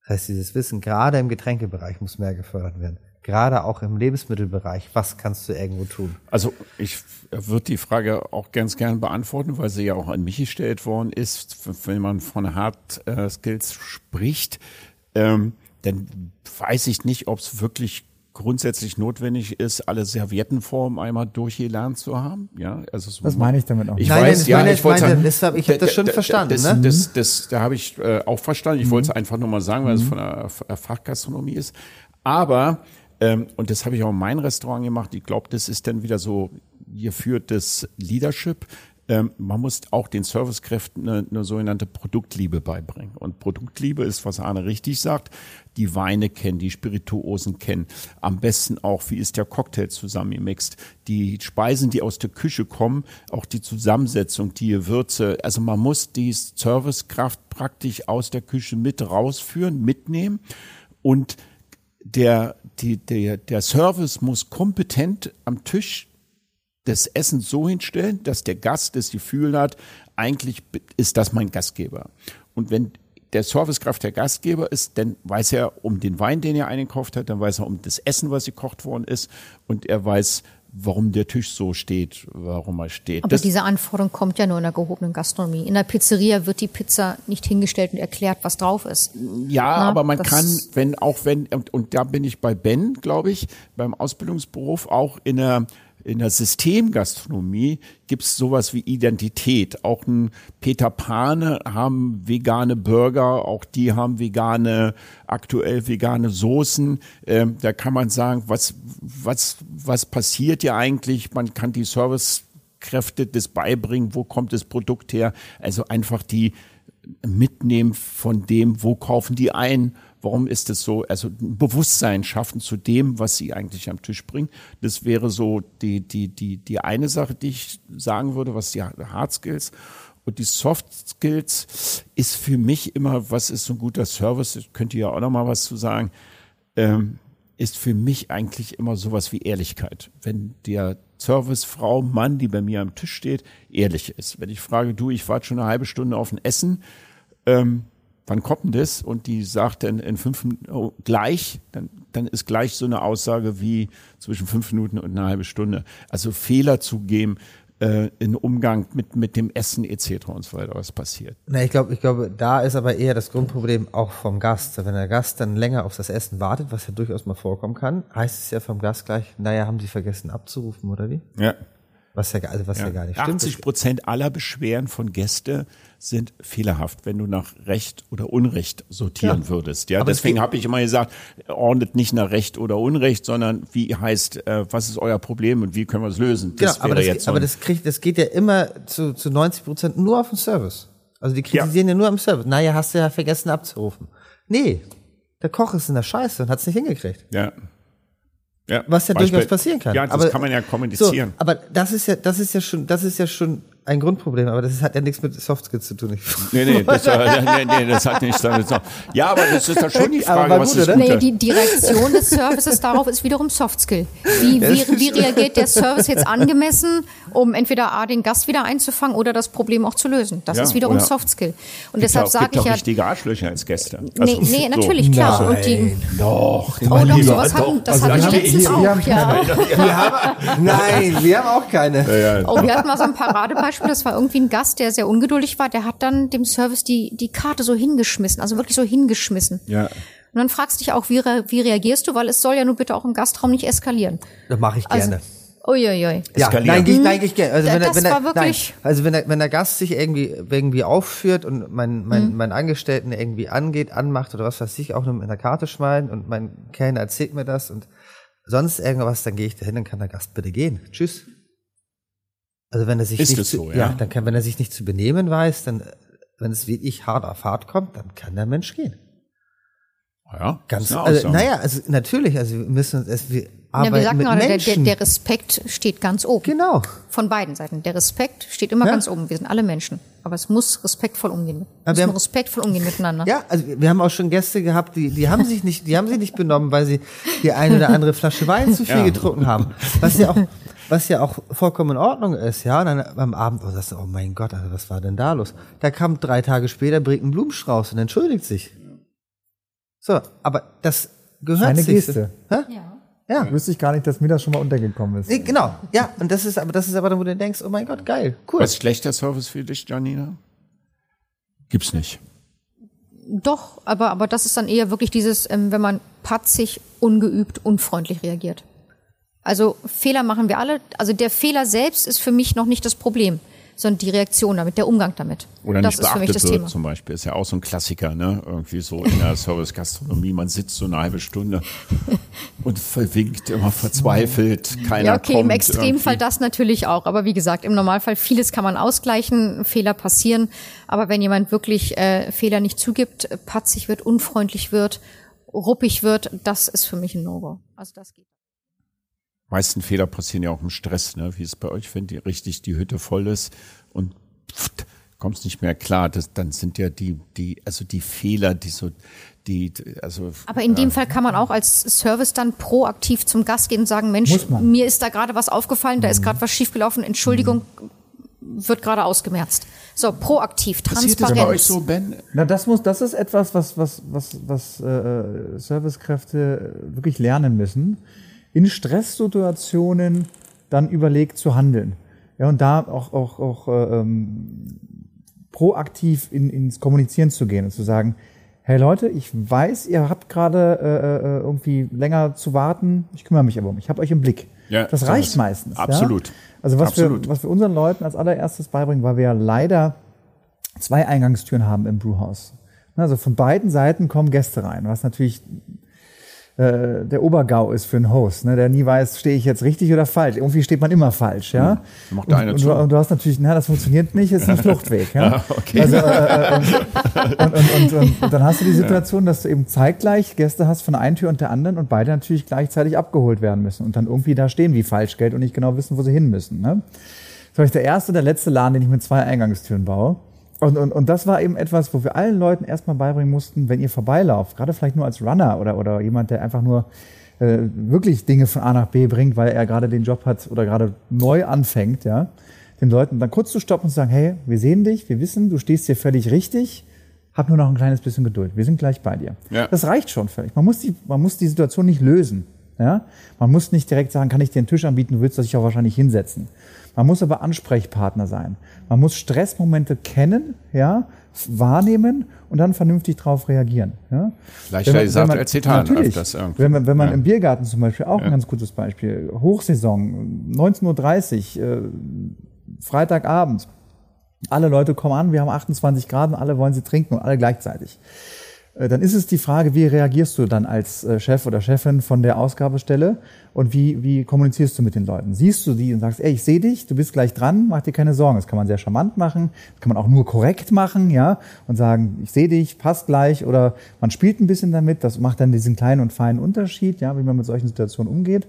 Das heißt, dieses Wissen gerade im Getränkebereich muss mehr gefördert werden. Gerade auch im Lebensmittelbereich. Was kannst du irgendwo tun? Also ich würde die Frage auch ganz gern beantworten, weil sie ja auch an mich gestellt worden ist. Wenn man von Hard äh, Skills spricht, ähm, dann weiß ich nicht, ob es wirklich grundsätzlich notwendig ist, alle Serviettenformen einmal durchgelernt zu haben. Ja, also so Was meine ich damit auch? Ich Nein, weiß, nein, ich ja, meine- ich wollte meine, sagen, deshalb- ich hab das schon verstanden, Das, ne? das, das, da habe ich äh, auch verstanden. Ich Mhm. wollte es einfach nur mal sagen, weil es von der äh, Fachgastronomie ist. Aber ähm, und das habe ich auch in meinem Restaurant gemacht. Ich glaube, das ist dann wieder so geführtes Leadership. Ähm, man muss auch den Servicekräften eine, eine sogenannte Produktliebe beibringen. Und Produktliebe ist, was Arne richtig sagt, die Weine kennen, die Spirituosen kennen. Am besten auch, wie ist der Cocktail zusammengemixt. Die Speisen, die aus der Küche kommen, auch die Zusammensetzung, die Würze. Also man muss die Servicekraft praktisch aus der Küche mit rausführen, mitnehmen. Und der, die, der, der Service muss kompetent am Tisch das Essen so hinstellen, dass der Gast das Gefühl hat, eigentlich ist das mein Gastgeber. Und wenn der Servicekraft der Gastgeber ist, dann weiß er um den Wein, den er eingekauft hat, dann weiß er um das Essen, was gekocht worden ist und er weiß, warum der Tisch so steht, warum er steht. Aber Das- diese Anforderung kommt ja nur in der gehobenen Gastronomie. In der Pizzeria wird die Pizza nicht hingestellt und erklärt, was drauf ist. Ja, Na, aber man kann, wenn auch wenn und, und da bin ich bei Ben, glaube ich, beim Ausbildungsberuf auch in der in der Systemgastronomie gibt's sowas wie Identität. Auch ein Peter Pane haben vegane Burger, auch die haben vegane, aktuell vegane Soßen. Ähm, da kann man sagen, was, was, was passiert ja eigentlich? Man kann die Servicekräfte das beibringen, wo kommt das Produkt her? Also einfach die mitnehmen von dem, wo kaufen die ein, warum ist es so, also ein Bewusstsein schaffen zu dem, was sie eigentlich am Tisch bringen. Das wäre so die, die, die, die eine Sache, die ich sagen würde, was die Hard Skills und die Soft Skills ist für mich immer, was ist so ein guter Service, könnt ihr ja auch noch mal was zu sagen, ähm, ist für mich eigentlich immer sowas wie Ehrlichkeit. Wenn der Servicefrau, Mann, die bei mir am Tisch steht, ehrlich ist. Wenn ich frage, du, ich warte schon eine halbe Stunde auf ein Essen, ähm, wann kommt denn das? Und die sagt dann in fünf Minuten oh, gleich, dann, dann ist gleich so eine Aussage wie zwischen fünf Minuten und eine halbe Stunde. Also Fehler zugeben äh, in Umgang mit, mit dem Essen etc. und so weiter, was passiert. Na, ich glaube, ich glaube, da ist aber eher das Grundproblem auch vom Gast. Wenn der Gast dann länger auf das Essen wartet, was ja durchaus mal vorkommen kann, heißt es ja vom Gast gleich, naja, haben Sie vergessen abzurufen oder wie? Ja. Was ja, also was ja, gar nicht stimmt. 80 Prozent aller Beschwerden von Gäste sind fehlerhaft, wenn du nach Recht oder Unrecht sortieren Ja. würdest. Ja, Aber es deswegen habe ich immer gesagt, ordnet nicht nach Recht oder Unrecht, sondern wie heißt, äh, was ist euer Problem und wie können wir es lösen? Genau, Das aber, wäre das, jetzt aber das, kriegt, das geht ja immer zu, zu 90 Prozent nur auf den Service. Also die kritisieren ja. nur am Service. Naja, hast du ja vergessen abzurufen. Nee, der Koch ist in der Scheiße und hat es nicht hingekriegt. ja. Ja, Was ja Beispiel- durchaus passieren kann. Ja, das aber, kann man ja kommunizieren. So, aber das ist ja, das ist ja schon, das ist ja schon ein Grundproblem, aber das hat ja nichts mit Soft Skills zu tun. Nee, nee, das, äh, nee, nee, das hat nichts damit zu tun. Ja, aber das ist dann schon die Frage, war was gut, ist gut? Nee, die, Reaktion des Services darauf ist wiederum Soft Skill. Wie, wie, wie reagiert der Service jetzt angemessen, um entweder A, den Gast wieder einzufangen oder das Problem auch zu lösen? Das Ja, ist wiederum oder- Soft Skill. Und Gibt deshalb sage ich auch ja, richtige Arschlöcher als Gäste. nee, Also, nee, so. natürlich, klar. Und die, Doch, oh doch, sowas hatten, das hatte ich wir letztens wir auch, haben ja. Wir haben, nein, wir haben auch keine. Oh, wir hatten mal so ein Paradebeispiel, das war irgendwie ein Gast, der sehr ungeduldig war, der hat dann dem Service die, die Karte so hingeschmissen, also wirklich so hingeschmissen. Ja. Und dann fragst du dich auch, wie, re- wie reagierst du, weil es soll ja nur bitte auch im Gastraum nicht eskalieren. Das mache ich Also, gerne. Uiuiui. Ja, Eskalieren. nein, ich, nein, ich gerne. Also wenn, er- das wenn er, war wirklich- nein, also wenn der, wenn der Gast sich irgendwie, irgendwie aufführt und mein, mein, Mhm. mein Angestellten irgendwie angeht, anmacht oder was weiß ich, auch nur mit einer Karte schmeißen und mein Kellner erzählt mir das und sonst irgendwas, dann gehe ich dahin, dann kann der Gast bitte gehen. Tschüss. Also wenn er sich Ist nicht es zu, so, ja? ja? dann kann, wenn er sich nicht zu benehmen weiß, dann, wenn es wirklich hart auf hart kommt, dann kann der Mensch gehen. Ja, Ganz, ist eine also, naja, also natürlich, also wir müssen uns, es, wir Ja, arbeiten wir sagten mit gerade, der, der, Menschen. der Respekt steht ganz oben. genau. Von beiden Seiten. Der Respekt steht immer Ja. ganz oben. Wir sind alle Menschen. Aber es muss respektvoll umgehen. Wir wir müssen haben- respektvoll umgehen miteinander. Ja, also wir haben auch schon Gäste gehabt, die, die haben sich nicht, die haben sich nicht benommen, weil sie die eine oder andere Flasche Wein zu viel Ja. getrunken haben. Was ja auch, was ja auch vollkommen in Ordnung ist, ja. Und dann am Abend, oh, sagst du, oh mein Gott, also was war denn da los? Da kam drei Tage später, bringt einen Blumenstrauß und entschuldigt sich. So, aber das gehört Eine sich. Geste. Hä? Ja. Ja. Wüsste ich gar nicht, dass mir das schon mal untergekommen ist. Nee, Genau, ja, und das ist aber, das ist aber dann, wo du denkst, oh mein Gott, geil, cool. Was ist schlechter Service für dich, Janina? Gibt's nicht. Doch, aber, aber das ist dann eher wirklich dieses, ähm, wenn man patzig, ungeübt, unfreundlich reagiert. Also Fehler machen wir alle. Also der Fehler selbst ist für mich noch nicht das Problem, sondern die Reaktion damit, der Umgang damit. Oder das nicht ist für mich das wird Thema. zum Beispiel. Ist ja auch so ein Klassiker, ne? Irgendwie so in der Service-Gastronomie. Man sitzt so eine halbe Stunde und verwinkt, immer verzweifelt. Keiner Ja, okay, kommt im Extremfall irgendwie. das natürlich auch. Aber wie gesagt, im Normalfall vieles kann man ausgleichen, Fehler passieren. Aber wenn jemand wirklich äh, Fehler nicht zugibt, patzig wird, unfreundlich wird, ruppig wird, das ist für mich ein No-Go. Also das geht. Meisten Fehler passieren ja auch im Stress, ne? Wie es bei euch, wenn die richtig die Hütte voll ist und pft, kommst nicht mehr klar. Das, dann sind ja die, die, also die Fehler, die so, die, also Aber in dem Fall kann man auch als Service dann proaktiv zum Gast gehen und sagen, Mensch, mir ist da gerade was aufgefallen, da ist gerade was schiefgelaufen, Entschuldigung, wird gerade ausgemerzt. So, proaktiv, passiert das bei euch so, Ben? Na, das muss, das ist etwas, was, was, was, was äh, Servicekräfte wirklich lernen müssen, in Stresssituationen dann überlegt zu handeln. Ja, und da auch, auch, auch äh, ähm, proaktiv in, ins Kommunizieren zu gehen und zu sagen, hey Leute, ich weiß, ihr habt gerade äh, äh, irgendwie länger zu warten, ich kümmere mich aber um, ich habe euch im Blick. Ja, das so reicht was. meistens. Absolut. Ja? Also was Absolut. wir, was wir unseren Leuten als allererstes beibringen, weil wir ja leider zwei Eingangstüren haben im Brewhaus. Also von beiden Seiten kommen Gäste rein, was natürlich äh, der Obergau ist für einen Host, ne, der nie weiß, stehe ich jetzt richtig oder falsch. Irgendwie steht man immer falsch, ja. Hm, macht eine und, zu. und, du, hast natürlich, na, das funktioniert nicht, ist ein Fluchtweg, ja. Ah, okay. Also, äh, äh, und, und, und, dann hast du die Situation, dass du eben zeitgleich Gäste hast von der einen Tür und der anderen und beide natürlich gleichzeitig abgeholt werden müssen und dann irgendwie da stehen wie Falschgeld und nicht genau wissen, wo sie hin müssen. Ne? Das war ich der erste und der letzte Laden, den ich mit zwei Eingangstüren baue. Und, und, und das war eben etwas, wo wir allen Leuten erstmal beibringen mussten, wenn ihr vorbeilauft, gerade vielleicht nur als Runner oder, oder jemand, der einfach nur äh, wirklich Dinge von A nach B bringt, weil er gerade den Job hat oder gerade neu anfängt, ja, den Leuten dann kurz zu stoppen und zu sagen, hey, wir sehen dich, wir wissen, du stehst hier völlig richtig, hab nur noch ein kleines bisschen Geduld, wir sind gleich bei dir. Ja. Das reicht schon völlig. Man muss die, man muss die Situation nicht lösen. Ja? Man muss nicht direkt sagen, kann ich dir einen Tisch anbieten, du willst dich auch wahrscheinlich hinsetzen. Man muss aber Ansprechpartner sein. Man muss Stressmomente kennen, ja, wahrnehmen und dann vernünftig darauf reagieren. Ja? Leichter Wenn man- gesagt wenn man- als getan, Natürlich. öfters irgendwie. Wenn man, wenn man Ja. im Biergarten zum Beispiel, auch ein ganz gutes Beispiel, Hochsaison, 19.30 Uhr, äh, Freitagabend, alle Leute kommen an, wir haben 28 Grad und alle wollen sie trinken und alle gleichzeitig. Äh, Dann ist es die Frage, wie reagierst du dann als äh, Chef oder Chefin von der Ausgabestelle und wie, wie kommunizierst du mit den Leuten? Siehst du die und sagst, ey, ich sehe dich, du bist gleich dran, mach dir keine Sorgen. Das kann man sehr charmant machen, das kann man auch nur korrekt machen, ja, und sagen, ich sehe dich, passt gleich oder man spielt ein bisschen damit, das macht dann diesen kleinen und feinen Unterschied, ja, wie man mit solchen Situationen umgeht.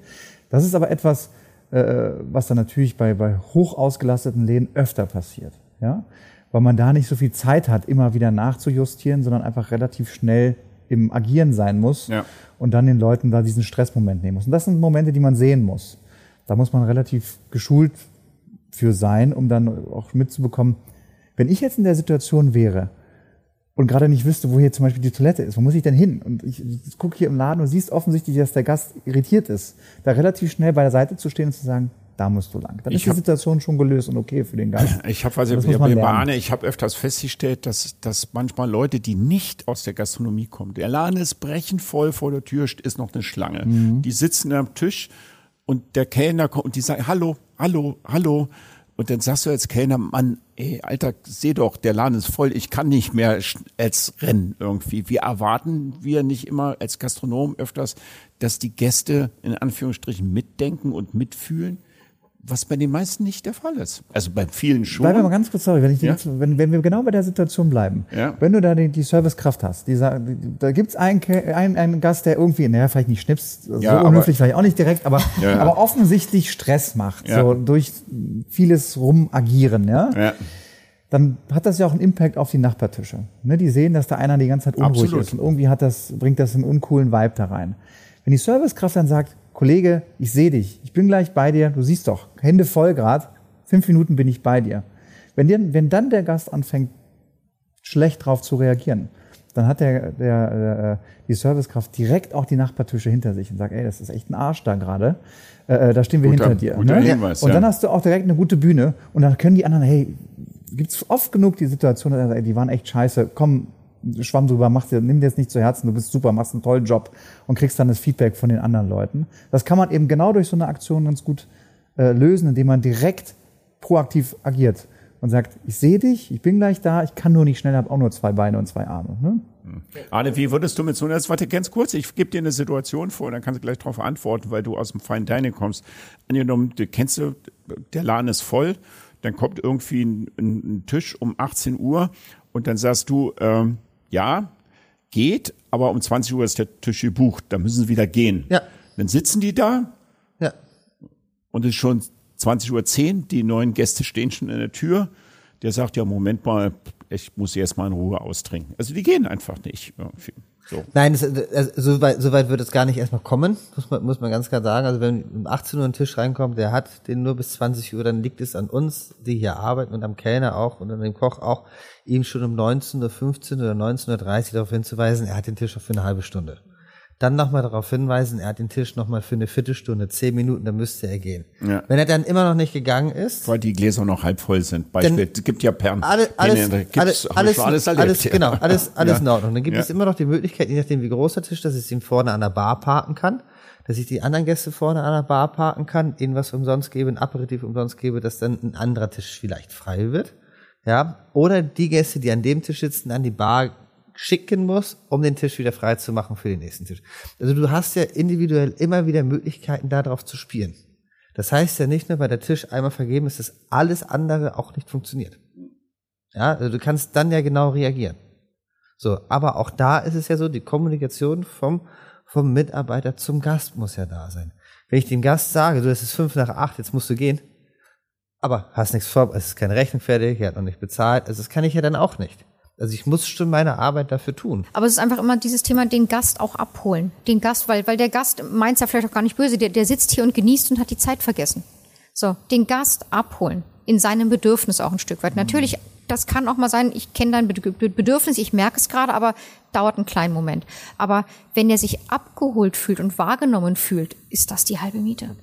Das ist aber etwas, äh, was dann natürlich bei, bei hoch ausgelasteten Läden öfter passiert. Ja? Weil man da nicht so viel Zeit hat, immer wieder nachzujustieren, sondern einfach relativ schnell im Agieren sein muss Ja. und dann den Leuten da diesen Stressmoment nehmen muss. Und das sind Momente, die man sehen muss. Da muss man relativ geschult für sein, um dann auch mitzubekommen, wenn ich jetzt in der Situation wäre und gerade nicht wüsste, wo hier zum Beispiel die Toilette ist, wo muss ich denn hin? Und ich, ich gucke hier im Laden und siehst offensichtlich, dass der Gast irritiert ist, da relativ schnell bei der Seite zu stehen und zu sagen, da musst du lang. Dann Ich ist die Situation schon gelöst und okay für den Gast. Ich habe also lernen. Arne, ich habe öfters festgestellt, dass, dass manchmal Leute, die nicht aus der Gastronomie kommen, der Laden ist brechend voll, vor der Tür ist noch eine Schlange. Mhm. Die sitzen am Tisch und der Kellner kommt und die sagen, hallo, hallo, hallo. Und dann sagst du als Kellner, Mann, ey, Alter, seh doch, der Laden ist voll, ich kann nicht mehr als rennen irgendwie. Wir erwarten wir nicht immer als Gastronom öfters, dass die Gäste in Anführungsstrichen mitdenken und mitfühlen, was bei den meisten nicht der Fall ist. Also bei vielen schon. Bleiben wir mal ganz kurz, sorry, wenn, ich die Ja. jetzt, wenn, wenn wir genau bei der Situation bleiben. Ja. Wenn du da die, die Servicekraft hast, die, die, da gibt's einen, Ke- einen, einen Gast, der irgendwie, naja, vielleicht nicht schnips, so Ja, unhöflich vielleicht auch nicht direkt, aber, Ja, ja. aber offensichtlich Stress macht, Ja. so durch vieles rumagieren, ja? Ja. dann hat das ja auch einen Impact auf die Nachbartische. Ne, die sehen, dass da einer die ganze Zeit unruhig Absolut. ist und irgendwie hat das, bringt das einen uncoolen Vibe da rein. Wenn die Servicekraft dann sagt, Kollege, ich sehe dich, ich bin gleich bei dir, du siehst doch, Hände voll grad, fünf Minuten bin ich bei dir. Wenn, dir, wenn dann der Gast anfängt, schlecht drauf zu reagieren, dann hat der, der, äh, die Servicekraft direkt auch die Nachbartische hinter sich und sagt, ey, das ist echt ein Arsch da gerade. Äh, äh, da stehen wir Guter- hinter dir. ne? Hinweis, und ja. dann hast du auch direkt eine gute Bühne und dann können die anderen, hey, gibt's oft genug die Situation, die waren echt scheiße, komm, schwamm drüber, mach dir, nimm dir das nicht zu Herzen, du bist super, machst einen tollen Job und kriegst dann das Feedback von den anderen Leuten. Das kann man eben genau durch so eine Aktion ganz gut äh, lösen, indem man direkt proaktiv agiert und sagt, ich sehe dich, ich bin gleich da, ich kann nur nicht schnell, habe auch nur zwei Beine und zwei Arme. Ne? Arne, wie würdest du mit so einer, warte ganz kurz, ich gebe dir eine Situation vor, dann kannst du gleich darauf antworten, weil du aus dem Fine Dining kommst. Angenommen, du kennst du, der Laden ist voll, dann kommt irgendwie ein, ein, ein Tisch um 18 Uhr und dann sagst du, ähm, ja, geht, aber um 20 Uhr ist der Tisch gebucht, da müssen sie wieder gehen. Ja. Dann sitzen die da Ja. und es ist schon 20.10 Uhr, die neuen Gäste stehen schon in der Tür. Der sagt, ja, Moment mal, ich muss sie erst mal in Ruhe austrinken. Also die gehen einfach nicht. Irgendwie. So. Nein, das, also, so, weit, so weit wird es gar nicht erstmal kommen, muss man, muss man ganz klar sagen. Also wenn um 18 Uhr ein Tisch reinkommt, der hat den nur bis 20 Uhr, dann liegt es an uns, die hier arbeiten und am Kellner auch und an dem Koch auch, ihm schon um 19.15 Uhr oder 19.30 Uhr darauf hinzuweisen, er hat den Tisch noch für eine halbe Stunde. Dann nochmal darauf hinweisen, er hat den Tisch nochmal für eine Viertelstunde, zehn Minuten, dann müsste er gehen. Ja. Wenn er dann immer noch nicht gegangen ist, Weil die Gläser noch halb voll sind. Beispiel, es gibt ja Perlen. alle, alles, alles, alles, alles alles, erlebt. ja. genau, alles, alles Ja. in Ordnung. Dann gibt Ja. es immer noch die Möglichkeit, je nachdem wie groß der Tisch, dass ich ihn vorne an der Bar parken kann, dass ich die anderen Gäste vorne an der Bar parken kann, ihnen was umsonst gebe, ein Aperitif umsonst gebe, dass dann ein anderer Tisch vielleicht frei wird. Ja, oder die Gäste, die an dem Tisch sitzen, an die Bar schicken muss, um den Tisch wieder frei zu machen für den nächsten Tisch. Also du hast ja individuell immer wieder Möglichkeiten, darauf zu spielen. Das heißt ja nicht nur, weil der Tisch einmal vergeben ist, dass alles andere auch nicht funktioniert. Ja, also du kannst dann ja genau reagieren. So, aber auch da ist es ja so, die Kommunikation vom, vom Mitarbeiter zum Gast muss ja da sein. Wenn ich dem Gast sage, du, es ist fünf nach acht, jetzt musst du gehen, aber hast nichts vor, es ist keine Rechnung fertig, er hat noch nicht bezahlt, also das kann ich ja dann auch nicht. Also ich muss schon meine Arbeit dafür tun. Aber es ist einfach immer dieses Thema, den Gast auch abholen. Den Gast, weil, weil der Gast meint ja vielleicht auch gar nicht böse, der, der sitzt hier und genießt und hat die Zeit vergessen. So, den Gast abholen. In seinem Bedürfnis auch ein Stück weit. Natürlich, das kann auch mal sein, ich kenne dein Bed- Bed- Bedürfnis, ich merke es gerade, aber dauert einen kleinen Moment. Aber wenn er sich abgeholt fühlt und wahrgenommen fühlt, ist das die halbe Miete.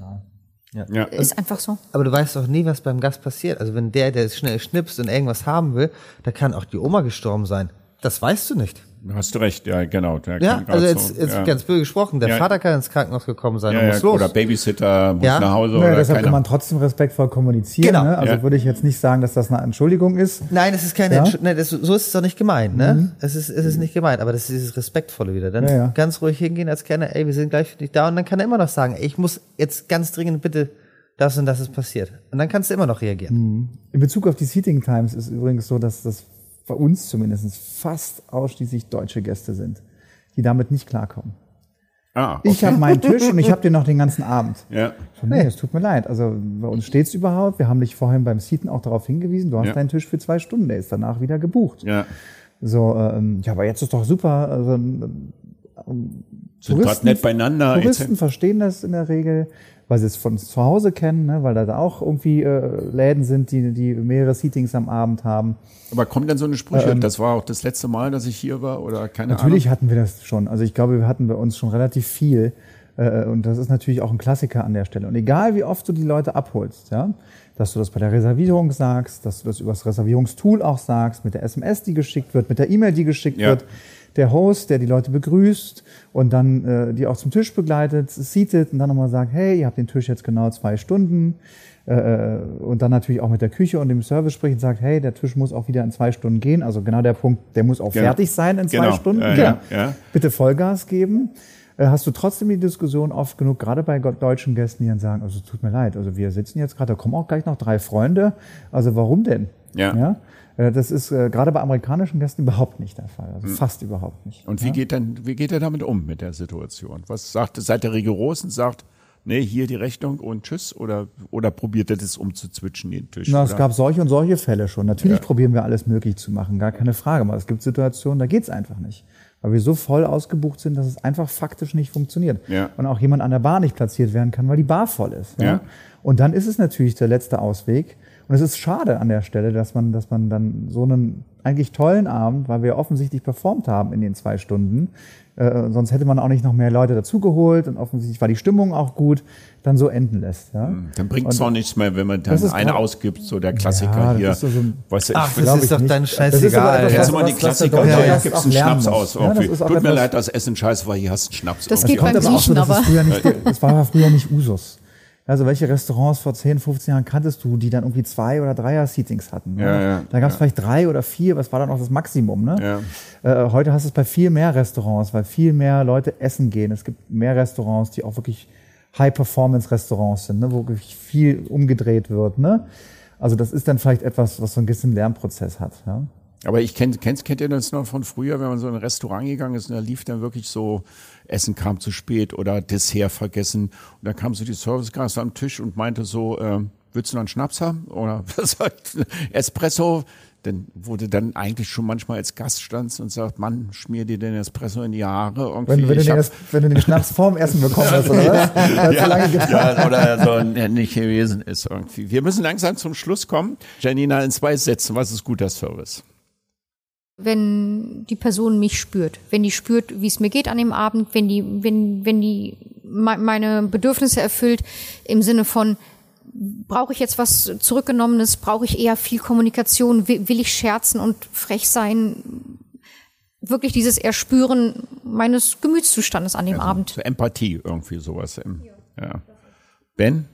Ja. Ist einfach so. Aber du weißt doch nie, was beim Gast passiert. Also wenn der, der schnell schnipst und irgendwas haben will, da kann auch die Oma gestorben sein. Das weißt du nicht. Hast du recht, ja, genau. Der Ja, also jetzt, so, jetzt ja. ganz böse gesprochen, der Ja. Vater kann ins Krankenhaus gekommen sein ja, und ja, muss los. Oder Babysitter muss Ja. nach Hause Naja, oder deshalb keiner. kann man trotzdem respektvoll kommunizieren. Genau. Ne? Also Ja. würde ich jetzt nicht sagen, dass das eine Entschuldigung ist. Nein, es ist keine, Ja? Entsch- nein, das, so ist es doch nicht gemeint, ne? Es ist, es ist nicht gemeint, aber das ist dieses Respektvolle wieder. Dann Ja, ja. ganz ruhig hingehen als Kenner, ey, wir sind gleich für dich da und dann kann er immer noch sagen, ey, ich muss jetzt ganz dringend bitte das und das ist passiert. Und dann kannst du immer noch reagieren. In Bezug auf die Seating Times ist übrigens so, dass das bei uns zumindest fast ausschließlich deutsche Gäste sind, die damit nicht klarkommen. Ah, Ich habe meinen Tisch und ich habe den noch den ganzen Abend. Ja. So, nee, es tut mir leid. Also bei uns steht's überhaupt. Wir haben dich vorhin beim Seaten auch darauf hingewiesen, du hast Ja. deinen Tisch für zwei Stunden, der ist danach wieder gebucht. Ja. So, ähm, ja, aber jetzt ist doch super. Also, ähm, gerade nett beieinander. Touristen verstehen das in der Regel, weil sie es von zu Hause kennen, ne, weil da auch irgendwie äh, Läden sind, die, die mehrere Seatings am Abend haben. Aber kommen dann so eine Sprüche? das war auch das letzte Mal, dass ich hier war oder keine Ähm, Natürlich Ahnung? hatten wir das schon. Also ich glaube, wir hatten bei uns schon relativ viel. Äh, Und das ist natürlich auch ein Klassiker an der Stelle. Und egal wie oft du die Leute abholst, ja, dass du das bei der Reservierung sagst, dass du das über das Reservierungstool auch sagst, mit der SMS, die geschickt wird, mit der E-Mail, die geschickt Ja. wird, der Host, der die Leute begrüßt und dann äh, die auch zum Tisch begleitet, seatet und dann nochmal sagt, hey, ihr habt den Tisch jetzt genau zwei Stunden. Äh, und dann natürlich auch mit der Küche und dem Service spricht und sagt, hey, der Tisch muss auch wieder in zwei Stunden gehen. Also genau der Punkt, der muss auch Genau. fertig sein in zwei Genau. Stunden. Ja, ja, ja. Bitte Vollgas geben. Äh, Hast du trotzdem die Diskussion oft genug, gerade bei deutschen Gästen, die dann sagen, also tut mir leid, also wir sitzen jetzt gerade, da kommen auch gleich noch drei Freunde, also warum denn? Ja. Äh, Das ist äh, gerade bei amerikanischen Gästen überhaupt nicht der Fall, Hm. also fast überhaupt nicht. Und wie geht dann, wie geht er damit um mit der Situation? Was sagt, seid ihr rigoros und sagt, nee, hier die Rechnung und tschüss oder, oder probiert ihr das umzuzwitschen, den Tisch? Na, es oder? gab solche und solche Fälle schon. Natürlich probieren wir alles möglich zu machen, gar keine Frage. Aber es gibt Situationen, da geht's einfach nicht. Weil wir so voll ausgebucht sind, dass es einfach faktisch nicht funktioniert. Ja. Und auch jemand an der Bar nicht platziert werden kann, weil die Bar voll ist. Ja. Und dann ist es natürlich der letzte Ausweg. Und es ist schade an der Stelle, dass man, dass man dann so einen eigentlich tollen Abend, weil wir offensichtlich performt haben in den zwei Stunden, äh, sonst hätte man auch nicht noch mehr Leute dazugeholt und offensichtlich war die Stimmung auch gut, dann so enden lässt. Ja? Dann bringt es auch nichts mehr, wenn man dann Das eine ausgibt, so der Klassiker Ja, das hier. ist so weißt du, Ach, das ist ich doch nicht. Das etwas, scheißegal. was- Jetzt immer die Klassiker, hier Gast gibt's auch einen Schnaps muss. aus. Ja, das Tut mir leid, das Essen scheiße war, hier hast du einen Schnaps. Das irgendwie. geht beim Griechen dass aber. es früher nicht, das war ja früher nicht Usus. Also welche Restaurants vor 10, 15 Jahren kanntest du, die dann irgendwie zwei oder Dreier-Seatings hatten? Ne? Ja, ja, da gab es vielleicht drei oder vier, was war dann auch das Maximum? Ne? Ja. Äh, heute hast du es bei viel mehr Restaurants, weil viel mehr Leute essen gehen. Es gibt mehr Restaurants, die auch wirklich High-Performance-Restaurants sind, ne? wo wirklich viel umgedreht wird. Ne? Also das ist dann vielleicht etwas, was so ein bisschen Lernprozess hat. Ja? Aber ich kennt, kennt, kennt ihr das noch von früher, wenn man so in ein Restaurant gegangen ist und da lief dann wirklich so, Essen kam zu spät oder Dessert vergessen und dann kam so die Servicegast am Tisch und meinte so, ähm, willst du noch einen Schnaps haben oder was Espresso? Dann wurde dann eigentlich schon manchmal als Gast standst und sagt, Mann, schmier dir den Espresso in die Haare. Irgendwie. Wenn, wenn, du den, wenn du den Schnaps vorm Essen bekommen hast, oder was? Hat so lange ja, oder so nicht gewesen ist irgendwie. Wir müssen langsam zum Schluss kommen. Janina, in zwei Sätzen, was ist guter Service? Wenn die Person mich spürt, wenn die spürt, wie es mir geht an dem Abend, wenn die, wenn, wenn die me- meine Bedürfnisse erfüllt im Sinne von brauche ich jetzt was zurückgenommenes, brauche ich eher viel Kommunikation, will, will ich scherzen und frech sein, wirklich dieses Erspüren meines Gemütszustandes an dem Abend. So Empathie, irgendwie sowas. Im, ja. Ben,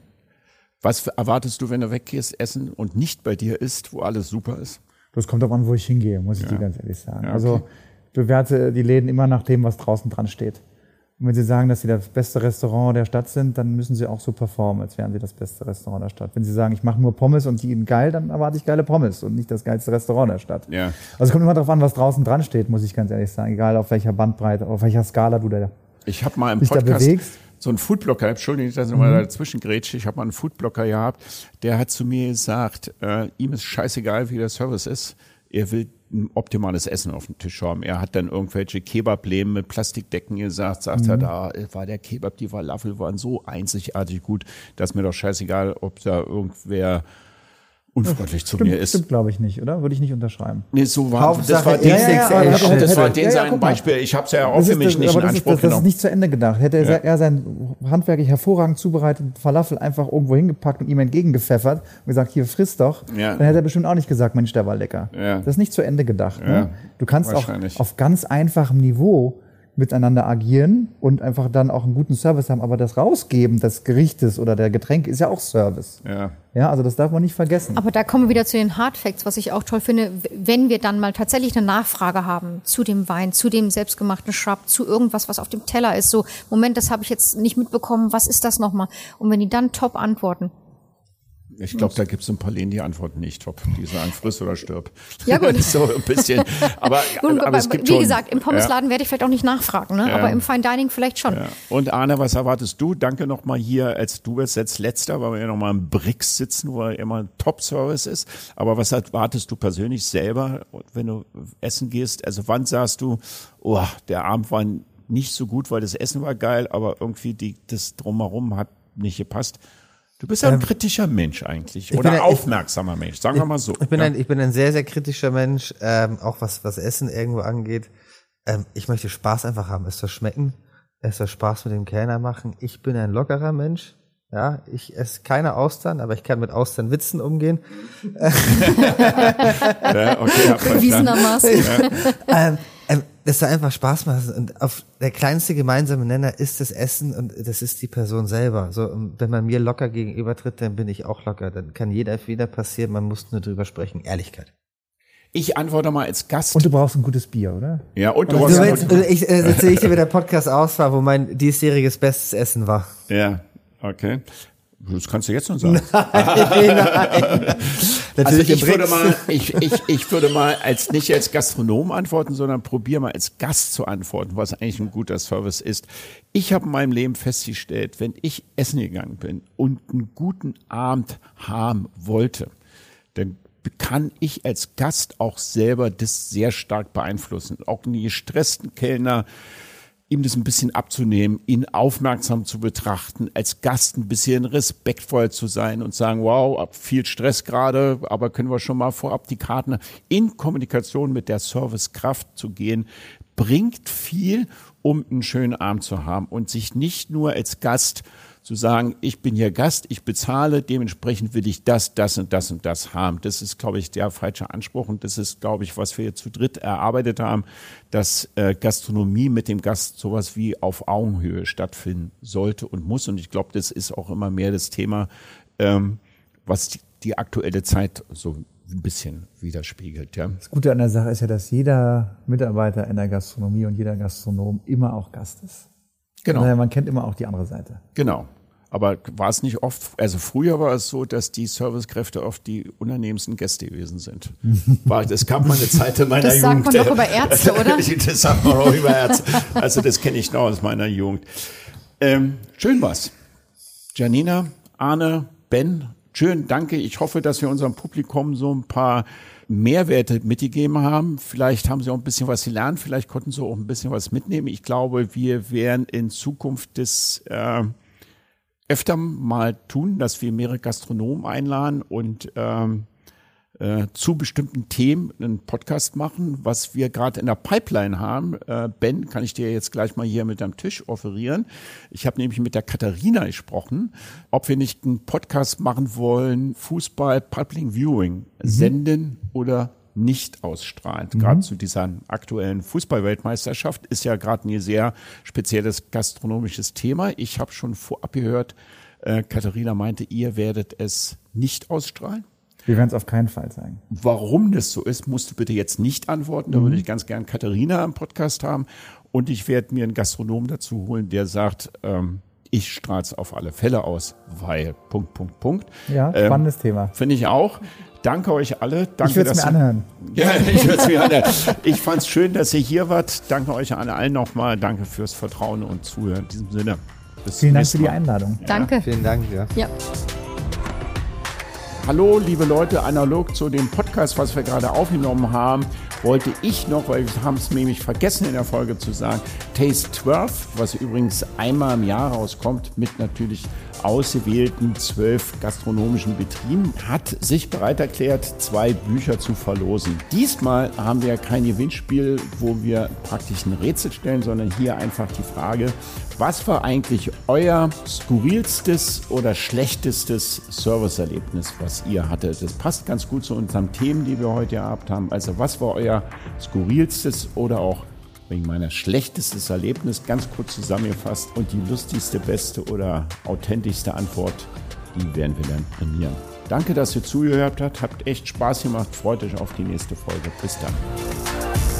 was erwartest du, wenn du weggehst, essen und nicht bei dir isst, wo alles super ist? Das kommt darauf an, wo ich hingehe, muss ich dir ganz ehrlich sagen. Ja, Also okay. ich bewerte die Läden immer nach dem, was draußen dran steht. Und wenn sie sagen, dass sie das beste Restaurant der Stadt sind, dann müssen sie auch so performen, als wären sie das beste Restaurant der Stadt. Wenn sie sagen, ich mache nur Pommes und die sind geil, dann erwarte ich geile Pommes und nicht das geilste Restaurant der Stadt. Ja. Also es kommt immer darauf an, was draußen dran steht, muss ich ganz ehrlich sagen. Egal auf welcher Bandbreite, auf welcher Skala du da Ich habe mal im Podcast bewegst? So einen Foodblocker, Entschuldigung, dass ich mal dazwischen grätsche, ich habe mal einen Foodblocker gehabt, der hat zu mir gesagt, äh, ihm ist scheißegal, wie der Service ist, er will ein optimales Essen auf dem Tisch haben. Er hat dann irgendwelche Kebab-Läden mit Plastikdecken gesagt, sagt er, da war der Kebab, die Falafel waren so einzigartig gut, dass mir doch scheißegal, ob da irgendwer unfreundlich zu mir ist. stimmt glaube ich nicht, oder? Würde ich nicht unterschreiben. Nee, so war das war den, Ja, ja, ja, das, das war den sein. Beispiel. Ich habe es ja auch Das für mich das, nicht in das ist, Anspruch das, das ist genommen. nicht zu Ende gedacht. Hätte er, sein handwerklich hervorragend zubereiteten Falafel einfach irgendwo hingepackt und ihm entgegengepfeffert und gesagt, hier friss doch, dann hätte er bestimmt auch nicht gesagt, Mensch, der war lecker. Das ist nicht zu Ende gedacht. Ne? Du kannst auch auf ganz einfachem Niveau miteinander agieren und einfach dann auch einen guten Service haben. Aber das Rausgeben des Gerichtes oder der Getränke ist ja auch Service. Ja. Ja, also das darf man nicht vergessen. Aber da kommen wir wieder zu den Hard Facts, was ich auch toll finde, wenn wir dann mal tatsächlich eine Nachfrage haben zu dem Wein, zu dem selbstgemachten Shrub, zu irgendwas, was auf dem Teller ist. So, Moment, das habe ich jetzt nicht mitbekommen, was ist das nochmal? Und wenn die dann top antworten, Ich glaube, da gibt es ein paar Lehnen, die antworten nicht top. Die sagen, friss oder stirb. Ja, gut. so ein bisschen. Aber, Gut, aber es aber gibt wie schon, gesagt, im Pommesladen werde ich vielleicht auch nicht nachfragen, ne? Ja. aber im Fine Dining vielleicht schon. Ja. Und Arne, was erwartest du? Danke nochmal hier, als du jetzt letzter, weil wir ja nochmal im Brix sitzen, wo er immer ein Top-Service ist. Aber was erwartest du persönlich selber, wenn du essen gehst? Also wann sagst du, oh, der Abend war nicht so gut, weil das Essen war geil, aber irgendwie die, das drumherum hat nicht gepasst. Du bist ja ein kritischer Mensch eigentlich oder ja- ich- aufmerksamer Mensch, sagen wir mal so. Ich bin, ja. ein, ich bin ein sehr, sehr kritischer Mensch, ähm, auch was, was Essen irgendwo angeht. Ähm, ich möchte Spaß einfach haben. Es soll schmecken. Es soll Spaß mit dem Kellner machen. Ich bin ein lockerer Mensch. Ja, ich esse keine Austern, aber ich kann mit Austernwitzen umgehen. ja, okay, verstanden. Bewiesenermaßen. ähm, ähm, das soll einfach Spaß machen. Und auf der kleinste gemeinsame Nenner ist das Essen und das ist die Person selber. So, wenn man mir locker gegenübertritt, dann bin ich auch locker. Dann kann jeder Fehler passieren. Man muss nur drüber sprechen. Ehrlichkeit. Ich antworte mal als Gast. Und du brauchst ein gutes Bier, oder? ja, und du Du brauchst willst, ich äh, erzähle ich dir, wie der Podcast aus war, wo mein diesjähriges bestes Essen war. Ja, okay. Das kannst du jetzt schon sagen. Nein. Also Natürlich ich im würde mal, ich, ich, ich würde mal als nicht als Gastronom antworten, sondern probiere mal als Gast zu antworten, was eigentlich ein guter Service ist. Ich habe in meinem Leben festgestellt, wenn ich essen gegangen bin und einen guten Abend haben wollte, dann kann ich als Gast auch selber das sehr stark beeinflussen. Auch einen gestressten Kellner, ihm das ein bisschen abzunehmen, ihn aufmerksam zu betrachten, als Gast ein bisschen respektvoll zu sein und sagen, wow, viel Stress gerade, aber können wir schon mal vorab die Karten in Kommunikation mit der Servicekraft zu gehen, bringt viel, um einen schönen Abend zu haben und sich nicht nur als Gast zu sagen, ich bin hier Gast, ich bezahle, dementsprechend will ich das, das und das und das haben. Das ist, glaube ich, der falsche Anspruch und das ist, glaube ich, was wir zu dritt erarbeitet haben, dass äh, Gastronomie mit dem Gast sowas wie auf Augenhöhe stattfinden sollte und muss. Und ich glaube, das ist auch immer mehr das Thema, ähm, was die, die aktuelle Zeit so ein bisschen widerspiegelt. Ja. Das Gute an der Sache ist ja, dass jeder Mitarbeiter in der Gastronomie und jeder Gastronom immer auch Gast ist. Genau. Man kennt immer auch die andere Seite. Genau. Aber war es nicht oft, also früher war es so, dass die Servicekräfte oft die unangenehmsten Gäste gewesen sind. War, das gab mal eine Zeit in meiner Das sagt Jugend. man doch über Ärzte, oder? das sagt man auch über Ärzte. Also das kenne ich noch aus meiner Jugend. Ähm, schön war's. Janina, Arne, Ben, schön, danke. Ich hoffe, dass wir unserem Publikum so ein paar Mehrwerte mitgegeben haben. Vielleicht haben sie auch ein bisschen was gelernt, vielleicht konnten sie auch ein bisschen was mitnehmen. Ich glaube, wir werden in Zukunft das äh, öfter mal tun, dass wir mehrere Gastronomen einladen und ähm, äh, zu bestimmten Themen einen Podcast machen, was wir gerade in der Pipeline haben. Äh, ben, kann ich dir jetzt gleich mal hier mit am Tisch offerieren. Ich habe nämlich mit der Katharina gesprochen, ob wir nicht einen Podcast machen wollen, Fußball Public Viewing senden oder nicht ausstrahlen. Gerade zu dieser aktuellen Fußballweltmeisterschaft ist ja gerade ein sehr spezielles gastronomisches Thema. Ich habe schon vorab gehört, äh, Katharina meinte, ihr werdet es nicht ausstrahlen. Wir werden es auf keinen Fall zeigen. Warum das so ist, musst du bitte jetzt nicht antworten. Da würde ich ganz gern Katharina im Podcast haben. Und ich werde mir einen Gastronom dazu holen, der sagt, ähm, ich strahle es auf alle Fälle aus, weil Punkt, Punkt, Punkt. Ja, Ähm, spannendes Thema. Finde ich auch. Danke euch alle. Danke, Ich würde es mir anhören. Ja, ich würde es mir anhören. Ich fand es schön, dass ihr hier wart. Danke euch an allen nochmal. Danke fürs Vertrauen und Zuhören. In diesem Sinne. Bis Vielen Dank für die. Einladung. Danke. Vielen Dank, ja. Ja. Hallo, liebe Leute, analog zu dem Podcast, was wir gerade aufgenommen haben, wollte ich noch, weil wir haben es nämlich vergessen in der Folge zu sagen, Taste 12, was übrigens einmal im Jahr rauskommt, mit natürlich ausgewählten zwölf gastronomischen Betrieben, hat sich bereit erklärt, zwei Bücher zu verlosen. Diesmal haben wir kein Gewinnspiel, wo wir praktisch ein Rätsel stellen, sondern hier einfach die Frage, was war eigentlich euer skurrilstes oder schlechtestes Serviceerlebnis, was ihr hattet? Das passt ganz gut zu unseren Themen, die wir heute gehabt haben. Also was war euer skurrilstes oder auch wegen meiner schlechtestes Erlebnis ganz kurz zusammengefasst und die lustigste, beste oder authentischste Antwort, die werden wir dann prämieren. Danke, dass ihr zugehört habt, habt echt Spaß gemacht, freut euch auf die nächste Folge. Bis dann.